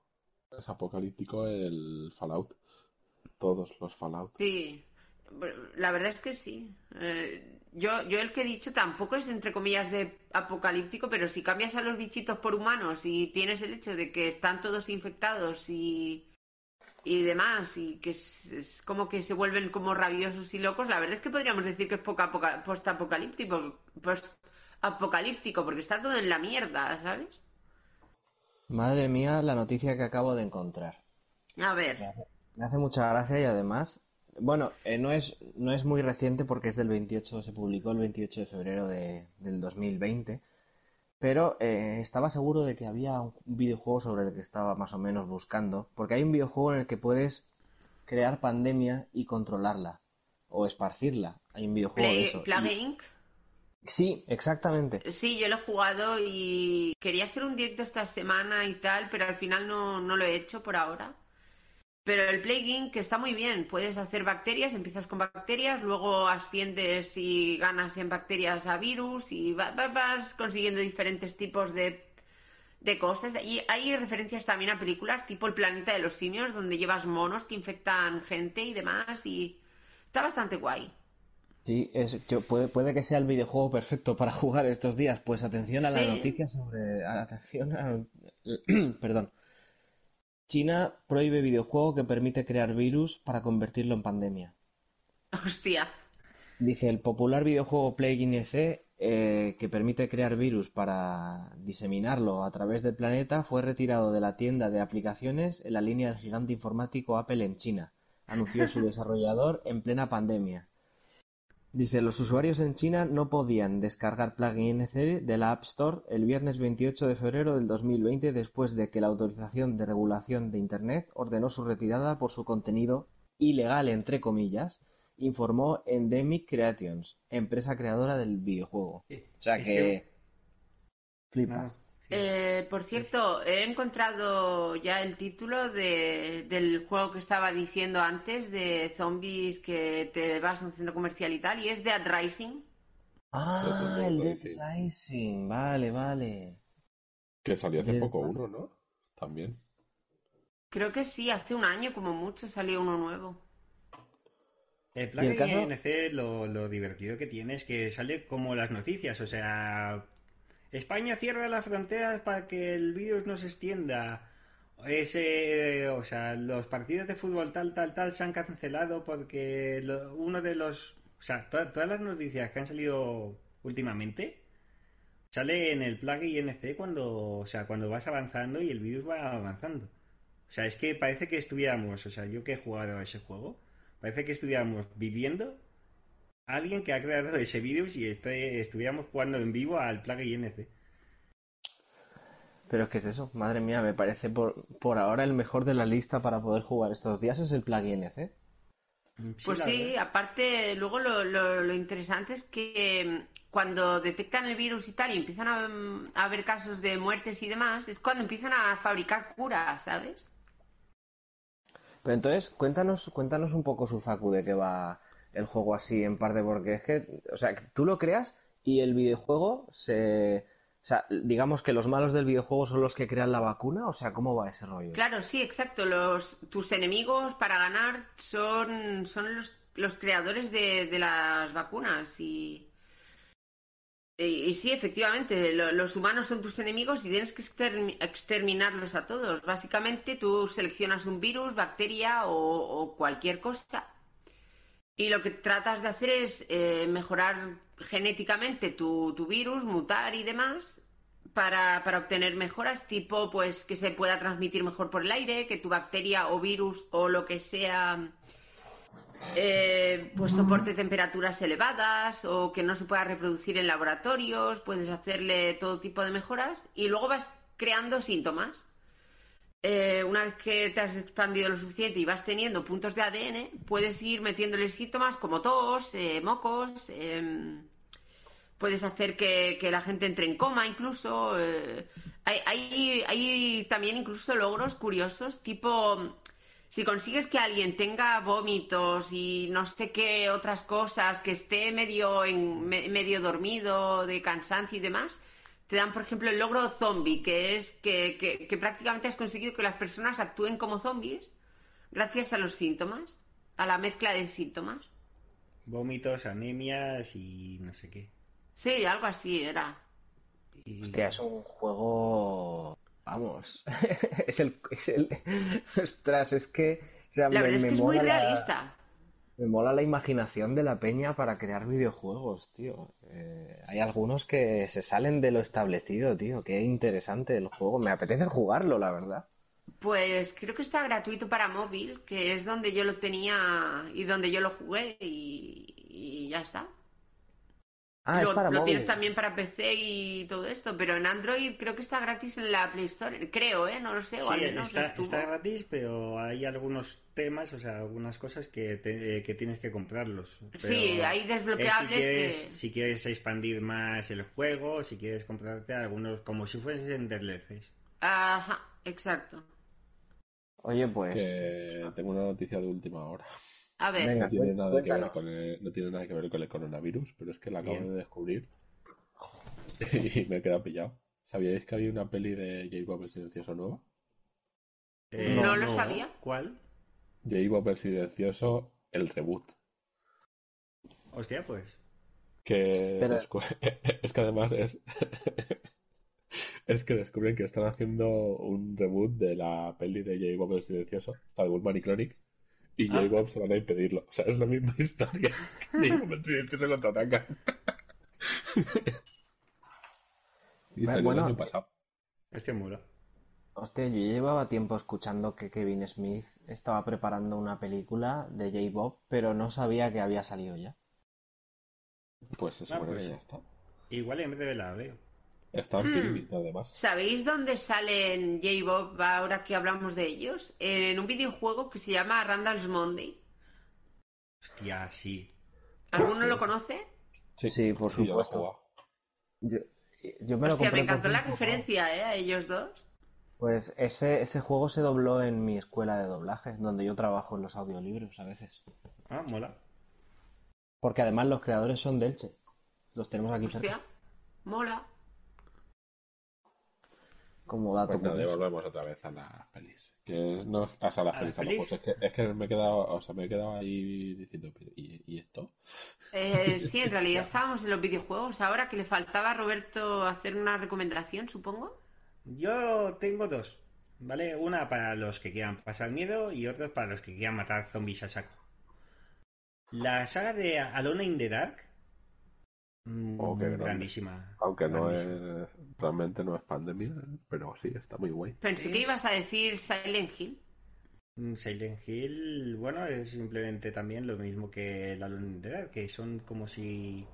es apocalíptico el Fallout. Todos los Fallout. Sí, la verdad es que sí. Eh, yo, yo el que he dicho tampoco es entre comillas de apocalíptico, pero si cambias a los bichitos por humanos y tienes el hecho de que están todos infectados y, y demás, y que es, como que se vuelven como rabiosos y locos, la verdad es que podríamos decir que es apoca- post-apocalíptico, post-apocalíptico, porque está todo en la mierda, ¿sabes? Madre mía, la noticia que acabo de encontrar. A ver, Me hace mucha gracia y además, bueno, eh, no es no es muy reciente porque es del 28, se publicó el 28 de febrero de- del 2020, pero eh, estaba seguro de que había un videojuego sobre el que estaba más o menos buscando, porque hay un videojuego en el que puedes crear pandemia y controlarla o esparcirla. Hay un videojuego de eso. Plague Inc. Sí, exactamente. Sí, yo lo he jugado y quería hacer un directo esta semana y tal, pero al final no, no lo he hecho por ahora. Pero el plugin que está muy bien, puedes hacer bacterias, empiezas con bacterias, luego asciendes y ganas en bacterias a virus y va- va- vas consiguiendo diferentes tipos de, de cosas. Y hay referencias también a películas tipo El planeta de los simios, donde llevas monos que infectan gente y demás y está bastante guay. Sí, es, yo- puede, puede que sea el videojuego perfecto para jugar estos días. Pues atención a la Sí. noticia sobre. a- Atención a. Perdón. China prohíbe videojuego que permite crear virus para convertirlo en pandemia. Hostia. Dice el popular videojuego Plague Inc. eh, que permite crear virus para diseminarlo a través del planeta fue retirado de la tienda de aplicaciones en la línea del gigante informático Apple en China, anunció su desarrollador en plena pandemia. Dice, los usuarios en China no podían descargar Plugin INC de la App Store el viernes 28 de febrero del 2020 después de que la Autorización de Regulación de Internet ordenó su retirada por su contenido ilegal, entre comillas, informó Endemic Creations, empresa creadora del videojuego. O sea que Flipas. Eh, por cierto, he encontrado ya el título de, del juego que estaba diciendo antes de zombies que te vas a un centro comercial y tal, y es Dead Rising. Ah, el Dead Rising. Vale, vale. Que salió hace Dead poco Rising. uno, ¿no? También. Creo que sí, hace un año como mucho salió uno nuevo. El ¿Y el plugin caso? INC lo, lo divertido que tiene es que sale como las noticias, o sea, España cierra las fronteras para que el virus no se extienda. Ese, o sea, los partidos de fútbol tal, tal, tal se han cancelado porque lo- uno de los, o sea, to- todas las noticias que han salido últimamente sale en el plugin INC cuando, o sea, cuando vas avanzando y el virus va avanzando. O sea, es que parece que estuviéramos, o sea, yo que he jugado a ese juego, parece que estuviéramos viviendo alguien que ha creado ese virus y este- estuviéramos jugando en vivo al plugin INC. Pero ¿qué es eso? Madre mía, me parece por, por ahora el mejor de la lista para poder jugar estos días es el plugin ¿eh? Pues la sí, verdad. aparte, luego lo, lo- lo interesante es que mm, cuando detectan el virus y tal y empiezan a, mm, a haber casos de muertes y demás, es cuando empiezan a fabricar curas, ¿sabes? Pero entonces, cuéntanos, cuéntanos un poco, Suzaku, de qué va el juego así en parte, porque es que, o sea, tú lo creas y el videojuego se... O sea, digamos que los malos del videojuego son los que crean la vacuna, o sea, ¿cómo va ese rollo? Claro, sí, exacto. Los, tus enemigos para ganar son, son los, los creadores de, de las vacunas y, y, sí, efectivamente, lo- los humanos son tus enemigos y tienes que extermi- exterminarlos a todos. Básicamente tú seleccionas un virus, bacteria o cualquier cosa y lo que tratas de hacer es eh, mejorar genéticamente tu, virus, mutar y demás, para, para obtener mejoras, tipo pues que se pueda transmitir mejor por el aire, que tu bacteria o virus o lo que sea eh, pues soporte temperaturas elevadas o que no se pueda reproducir en laboratorios, puedes hacerle todo tipo de mejoras y luego vas creando síntomas. Eh, una vez que te has expandido lo suficiente y vas teniendo puntos de ADN, puedes ir metiéndole síntomas como tos, eh, mocos, em, puedes hacer que, la gente entre en coma incluso. eh, hay, hay, hay también incluso logros curiosos, tipo, si consigues que alguien tenga vómitos y no sé qué otras cosas, que esté medio, en, me- medio dormido de cansancio y demás, te dan, por ejemplo, el logro zombie, que es que, que- que prácticamente has conseguido que las personas actúen como zombies gracias a los síntomas, a la mezcla de síntomas. Vómitos, anemias y no sé qué. Sí, algo así era. Y- Hostia, es un juego... Vamos, es el... Es el... Ostras, es que... o sea, La me- verdad es que es muy la- realista. Me mola la imaginación de la peña para crear videojuegos, tío. Eh, hay algunos que se salen de lo establecido, tío. Qué interesante el juego. Me apetece jugarlo, la verdad. Pues creo que está gratuito para móvil, que es donde yo lo tenía y donde yo lo jugué y, y ya está. Ah, lo es para lo móvil. tienes también para PC y todo esto, pero en Android creo que está gratis en la Play Store. Creo, ¿eh? No lo sé, o al Sí, menos está, gratis, pero hay algunos temas, o sea, algunas cosas que, te- eh, que tienes que comprarlos. Pero, Sí, hay desbloqueables si, quieres, que... si quieres expandir más el juego, si quieres comprarte algunos como si fuesen DLCs. Ajá, exacto. Oye, pues... Que tengo una noticia de última hora. A ver, Venga. No tiene, nada que ver con el, no tiene nada que ver con el coronavirus, pero es que la acabo Bien. de descubrir y me he quedado pillado. ¿Sabíais que había una peli de J-Bob el Silencioso nueva? Eh, No lo sabía. ¿Cuál? J-Bob el Silencioso, el reboot. Hostia, pues. Que Pero- es que además es es que descubren que están haciendo un reboot de la peli de J-Bob el Silencioso, la de Bulman y Chronic, y Ah. J-Bob se van a impedirlo. O sea, es la misma historia. J-Bob el Silencioso contraataca. y salió Bueno, el año pasado. Hostia, mola. Hostia, yo llevaba tiempo escuchando que Kevin Smith estaba preparando una película de J-Bob, pero no sabía que había salido ya. Pues se Ah, pues que ya está. Igual en breve la veo. Está en Filmit, además. ¿sabéis dónde salen J-Bob ahora que hablamos de ellos? En un videojuego que se llama Randall's Monday. Hostia, sí. ¿Alguno lo conoce? Sí, por lo he supuesto. Yo- Yo me lo Hostia, me encantó por la referencia, ¿eh? A ellos dos. Pues ese, ese juego se dobló en mi escuela de doblaje, donde yo trabajo en los audiolibros a veces. Ah, mola. Porque además los creadores son de Elche. Los tenemos aquí Hostia, cerca. mola. Como dato Pues nada, volvemos otra vez a las pelis. Que no pasa a las ¿A pelis las a lo mejor. pelis? Es que, es que me he quedado, o sea, me he quedado ahí diciendo, pero, ¿y, y esto? Eh, sí, en realidad estábamos en los videojuegos. Ahora que le faltaba a Roberto hacer una recomendación, supongo. Yo tengo dos, ¿vale? Una para los que quieran pasar miedo y otra para los que quieran matar zombies a saco. La saga de Alone in the Dark. Mm, Oh, qué grandísima. Aunque no grandísima. es, realmente no es pandemia, pero sí, está muy guay. Pensé que ibas a decir Silent Hill. Mm, Silent Hill, bueno, es simplemente también lo mismo que the Dark, que son como si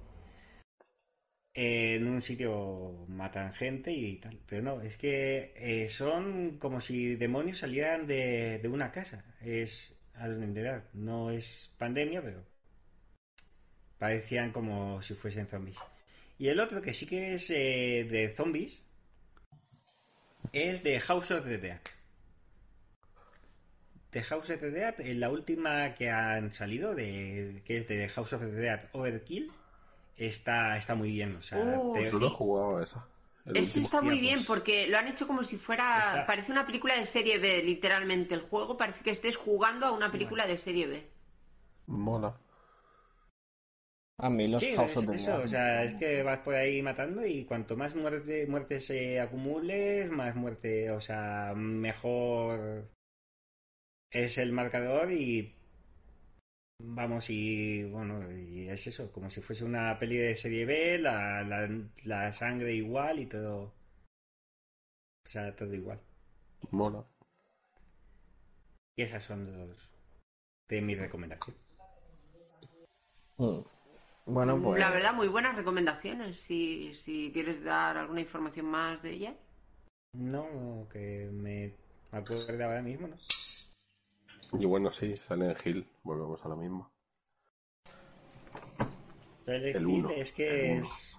en un sitio matan gente y tal. Pero no, es que eh, son como si demonios salieran de, de una casa. Es Alone no es pandemia, pero parecían como si fuesen zombies. Y el otro, que sí que es eh, de zombies, es de House of the Dead. The House of the Dead, eh, la última que han salido, de, que es de House of the Dead Overkill, está, está muy bien. O sea, Uh, te- Yo no he Sí. jugado a esa. Ese último. está muy bien pues- porque lo han hecho como si fuera. Está- Parece una película de serie B, literalmente. El juego parece que estés jugando a una película de serie B. Mola. A mí los Sí, es- eso, o sea, es que vas por ahí matando y cuanto más muerte, muertes se acumules, más muerte, o sea, mejor es el marcador y vamos y bueno, y es eso, como si fuese una peli de serie B, la, la, la sangre igual y todo, o sea, todo igual. Mola. Y esas son dos de mi recomendación. Mm. Bueno, pues. La verdad, muy buenas recomendaciones. Si, si quieres dar alguna información más de ella. No, que me acuerdo ahora mismo, ¿no? Y bueno, sí, Silent Hill, volvemos a lo mismo. Silent El Hill uno, es que el es,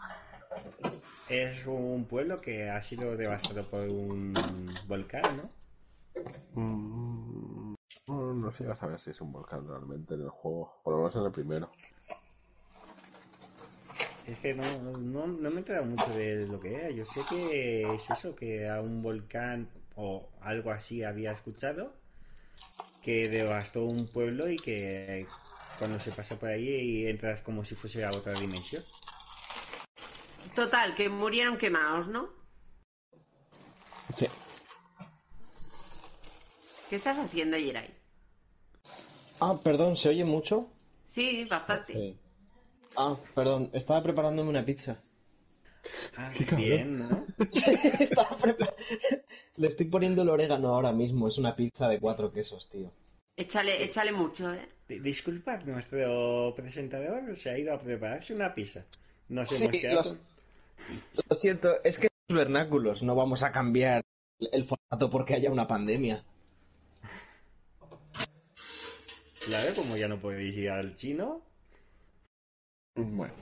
es un pueblo que ha sido devastado por un volcán, ¿no? Mm, no, no sé a saber si es un volcán realmente en el juego, por lo menos en el primero. Es que no, no, no me he enterado mucho de lo que era. Yo sé que es eso, que a un volcán o algo así había escuchado que devastó un pueblo y que cuando se pasa por ahí entras como si fuese a otra dimensión. Total, que murieron quemados, ¿no? Sí. ¿Qué estás haciendo, Yeray? Ah, perdón, ¿se oye mucho? Sí, bastante. Sí. Ah, perdón, estaba preparándome una pizza. Ah, bien, ¿no? Estaba prepar- Le estoy poniendo el orégano ahora mismo. Es una pizza de cuatro quesos, tío. Échale, échale mucho, ¿eh? Di- Disculpad, nuestro presentador se ha ido a prepararse una pizza. Nos Sí, hemos quedado los- Lo siento, es que los vernáculos no vamos a cambiar el formato porque haya una pandemia. Claro, como ya no podéis ir al chino. Bueno,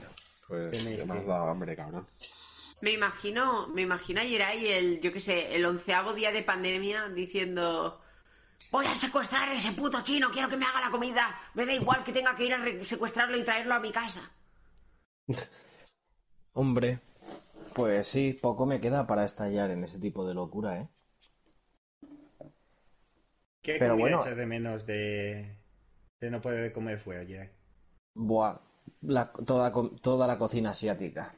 pues que- dado hambre, cabrón. Me imagino, me imagino a Yeray el, yo qué sé, el onceavo día de pandemia diciendo Voy a secuestrar a ese puto chino, quiero que me haga la comida. Me da igual que tenga que ir a secuestrarlo y traerlo a mi casa. Hombre, pues sí, poco me queda para estallar en ese tipo de locura, ¿eh? ¿Qué Pero comida bueno. echas de menos de, de no poder comer fuera, ya? Buah, la- toda, toda la cocina asiática.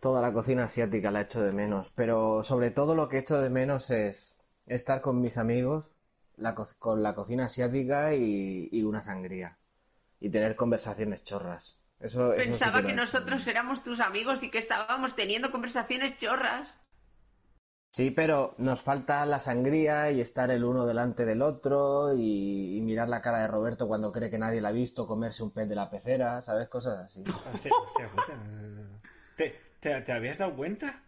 Toda la cocina asiática la echo de menos, pero sobre todo lo que echo de menos es estar con mis amigos, la con la cocina asiática y, y una sangría. Y tener conversaciones chorras. Eso, eso sí Pensaba que de nosotros éramos tus amigos y que estábamos teniendo conversaciones chorras. Sí, pero nos falta la sangría y estar el uno delante del otro y, y mirar la cara de Roberto cuando cree que nadie la ha visto comerse un pez de la pecera, ¿sabes? Cosas así. Hostia, hostia, hostia. ¿Te, te, te habías dado cuenta?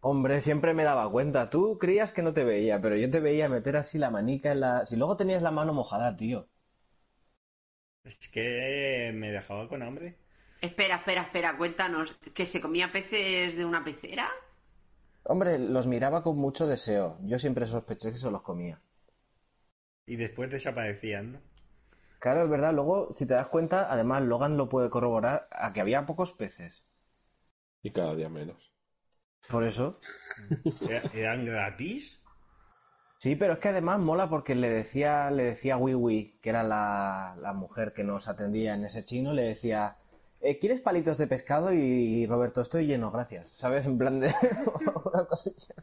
Hombre, siempre me daba cuenta. Tú creías que no te veía, pero yo te veía meter así la manica en la... Si luego tenías la mano mojada, tío. Es que me dejaba con hambre. Espera, espera, espera, cuéntanos. ¿Que se comía peces de una pecera? Hombre, los miraba con mucho deseo. Yo siempre sospeché que se los comía. Y después desaparecían, ¿no? Claro, es verdad. Luego, si te das cuenta, además Logan lo puede corroborar a que había pocos peces. Y cada día menos. Por eso. ¿Era- ¿Eran gratis? Sí, pero es que además mola porque le decía, le decía Wiwi, que era la, la mujer que nos atendía en ese chino, le decía, "Eh, ¿quieres palitos de pescado? Y Roberto, estoy lleno, gracias. ¿Sabes? En plan de una cosilla.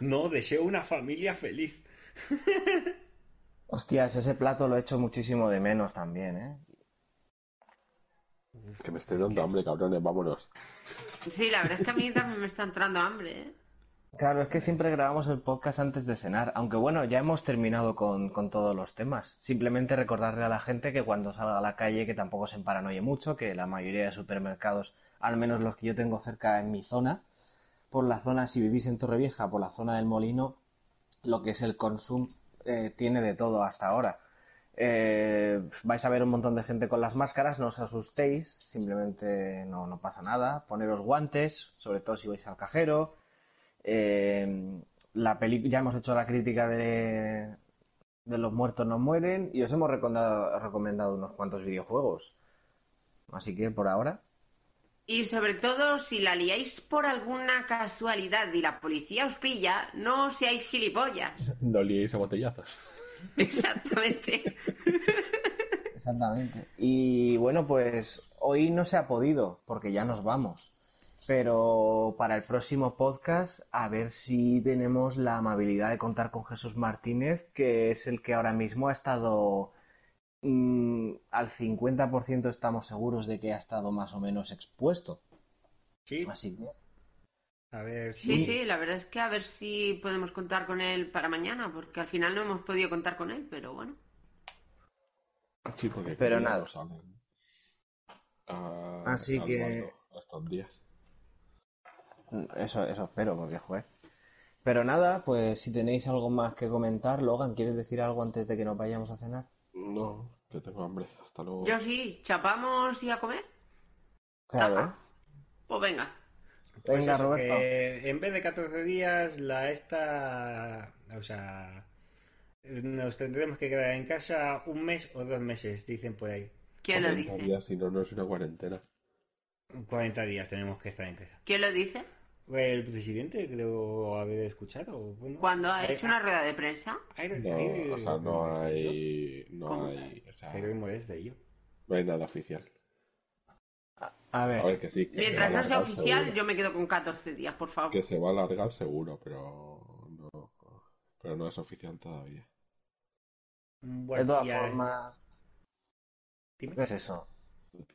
No, deseo una familia feliz. Hostias, ese plato lo he hecho muchísimo de menos también, ¿eh? Que me estoy dando hambre, cabrones, vámonos. Sí, la verdad es que a mí también me está entrando hambre, ¿eh? Claro, es que siempre grabamos el podcast antes de cenar, aunque bueno, ya hemos terminado con, todos los temas. Simplemente recordarle a la gente que cuando salga a la calle que tampoco se emparanoie mucho, que la mayoría de supermercados, al menos los que yo tengo cerca en mi zona, por la zona, si vivís en Torrevieja, por la zona del Molino, lo que es el Consum eh, tiene de todo hasta ahora. Eh, vais a ver un montón de gente con las máscaras, no os asustéis, simplemente no, no pasa nada. Poneros guantes, sobre todo si vais al cajero. Eh, la peli ya hemos hecho la crítica de, de Los muertos no mueren y os hemos recomendado, recomendado unos cuantos videojuegos. Así que por ahora, Y sobre todo, si la liáis por alguna casualidad y la policía os pilla, no seáis gilipollas. No liéis a botellazos. Exactamente. Exactamente. Y bueno, pues hoy no se ha podido porque ya nos vamos. Pero para el próximo podcast, a ver si tenemos la amabilidad de contar con Jesús Martínez, que es el que ahora mismo ha estado mm, al 50% estamos seguros de que ha estado más o menos expuesto. Sí, Así que a ver Sí, si... sí, la verdad es que a ver si podemos contar con él para mañana, porque al final no hemos podido contar con él, pero bueno. Sí, porque Pero nada. no. Ah, Así que- Estos días. Eso, eso espero, porque joder. Pero nada, pues si tenéis algo más que comentar, Logan, ¿quieres decir algo antes de que nos vayamos a cenar? No, que tengo hambre. Hasta luego. Yo sí, chapamos y a comer. Claro. Ajá. Pues venga. Pues Venga, eso, Roberto. que en vez de 14 días, la esta... O sea... Nos tendremos que quedar en casa un mes o dos meses, dicen por ahí. ¿Quién lo 40 dice? días, si no, no es una cuarentena. 40 días tenemos que estar en casa. ¿Quién lo dice? El presidente creo haber escuchado. Bueno, Cuando ha hay- hecho una rueda de prensa. hay- No, hay- o sea, no hay. No ¿Cómo? hay. O sea, molesto yo. no hay nada oficial. A A ver, ver, que sí. que Mientras no sea oficial, seguro. yo me quedo con 14 días, por favor. Que se va a alargar seguro, pero. No, pero no es oficial todavía. Bueno, de todas formas. ¿qué es eso?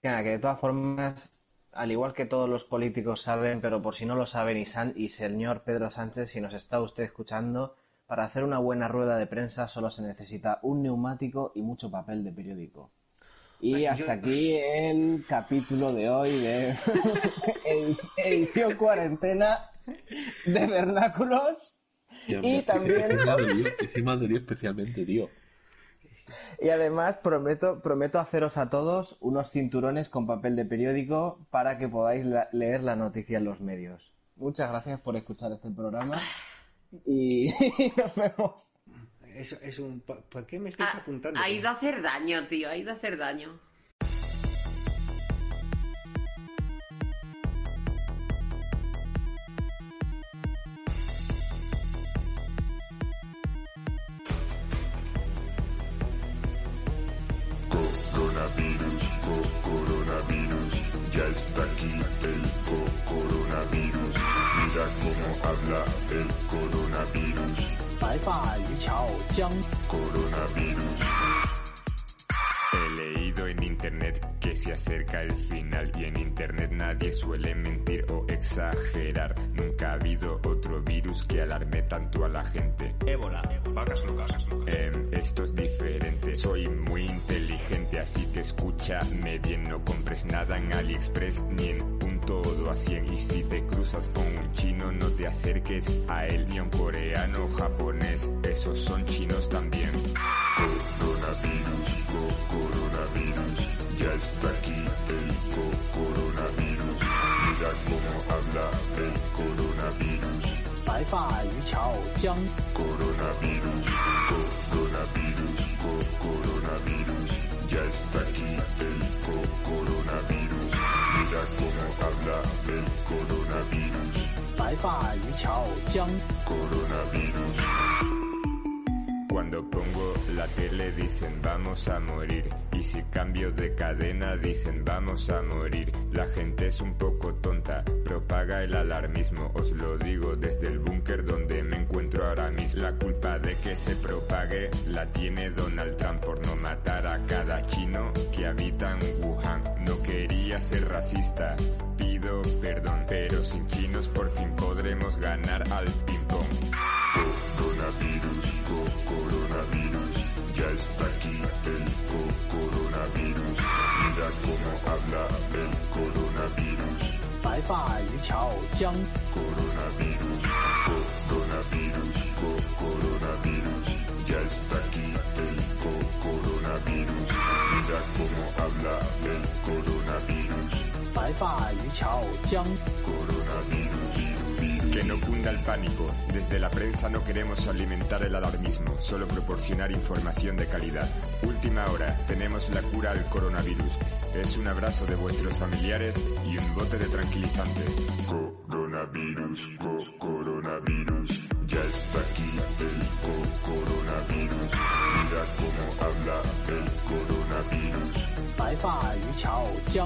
Que de todas formas, al igual que todos los políticos saben, pero por si no lo saben, y, San- y señor Pedro Sánchez, si nos está usted escuchando, para hacer una buena rueda de prensa solo se necesita un neumático y mucho papel de periódico. Y Ay, yo- hasta aquí el capítulo de hoy de edi- edición cuarentena de vernáculos. Y también- Encima de lío, encima de lío especialmente, tío. Y además prometo, prometo haceros a todos unos cinturones con papel de periódico para que podáis la- leer la noticia en los medios. Muchas gracias por escuchar este programa y nos vemos. Eso es un... ¿Por por qué me estáis Ha, apuntando? ha ido a hacer daño, tío, ha ido a hacer daño. ya está aquí el co- coronavirus. Mira cómo habla el coronavirus, 白发渔樵江 coronavirus. He leído en internet que se acerca el final y en internet nadie suele mentir o exagerar. Nunca ha habido otro virus que alarme tanto a la gente. Ébola, vacas locas. Em, esto es diferente. Soy muy inteligente, así que escúchame bien. No compres nada en AliExpress ni en un todo a 100. Y si te cruzas con un chino, no te acerques a él ni a un coreano o japonés. Esos son chinos también. está aquí el coronavirus. Mira cómo habla el coronavirus. Coronavirus, coronavirus, coronavirus. Ya está aquí el coronavirus. Mira cómo habla el coronavirus. Coronavirus. Cuando pongo la tele dicen vamos a morir y si cambio de cadena dicen vamos a morir. La gente es un poco tonta, propaga el alarmismo, os lo digo desde el búnker donde me encuentro ahora mismo. La culpa de que se propague la tiene Donald Trump por no matar a cada chino que habita en Wuhan. No quería ser racista, pido perdón, pero sin chinos por fin podremos ganar al ping-pong. Coronavirus, co coronavirus, ya está aquí el co coronavirus. Mira cómo habla el coronavirus. Bye bye, chao, chao. Coronavirus, co coronavirus, co coronavirus, ya está aquí el co coronavirus. Mira cómo habla el coronavirus 白发渔樵将 Coronavirus, virus, Que no cunda el pánico. Desde la prensa no queremos alimentar el alarmismo, solo proporcionar información de calidad. Última hora, tenemos la cura al coronavirus. Es un abrazo de vuestros familiares y un bote de tranquilizante. Coronavirus, co- coronavirus, ya está aquí el co- coronavirus. Mira cómo habla 白发渔樵江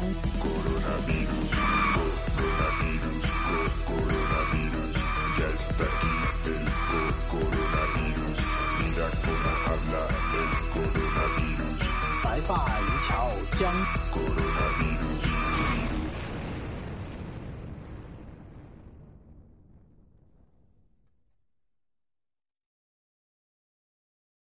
白发渔樵江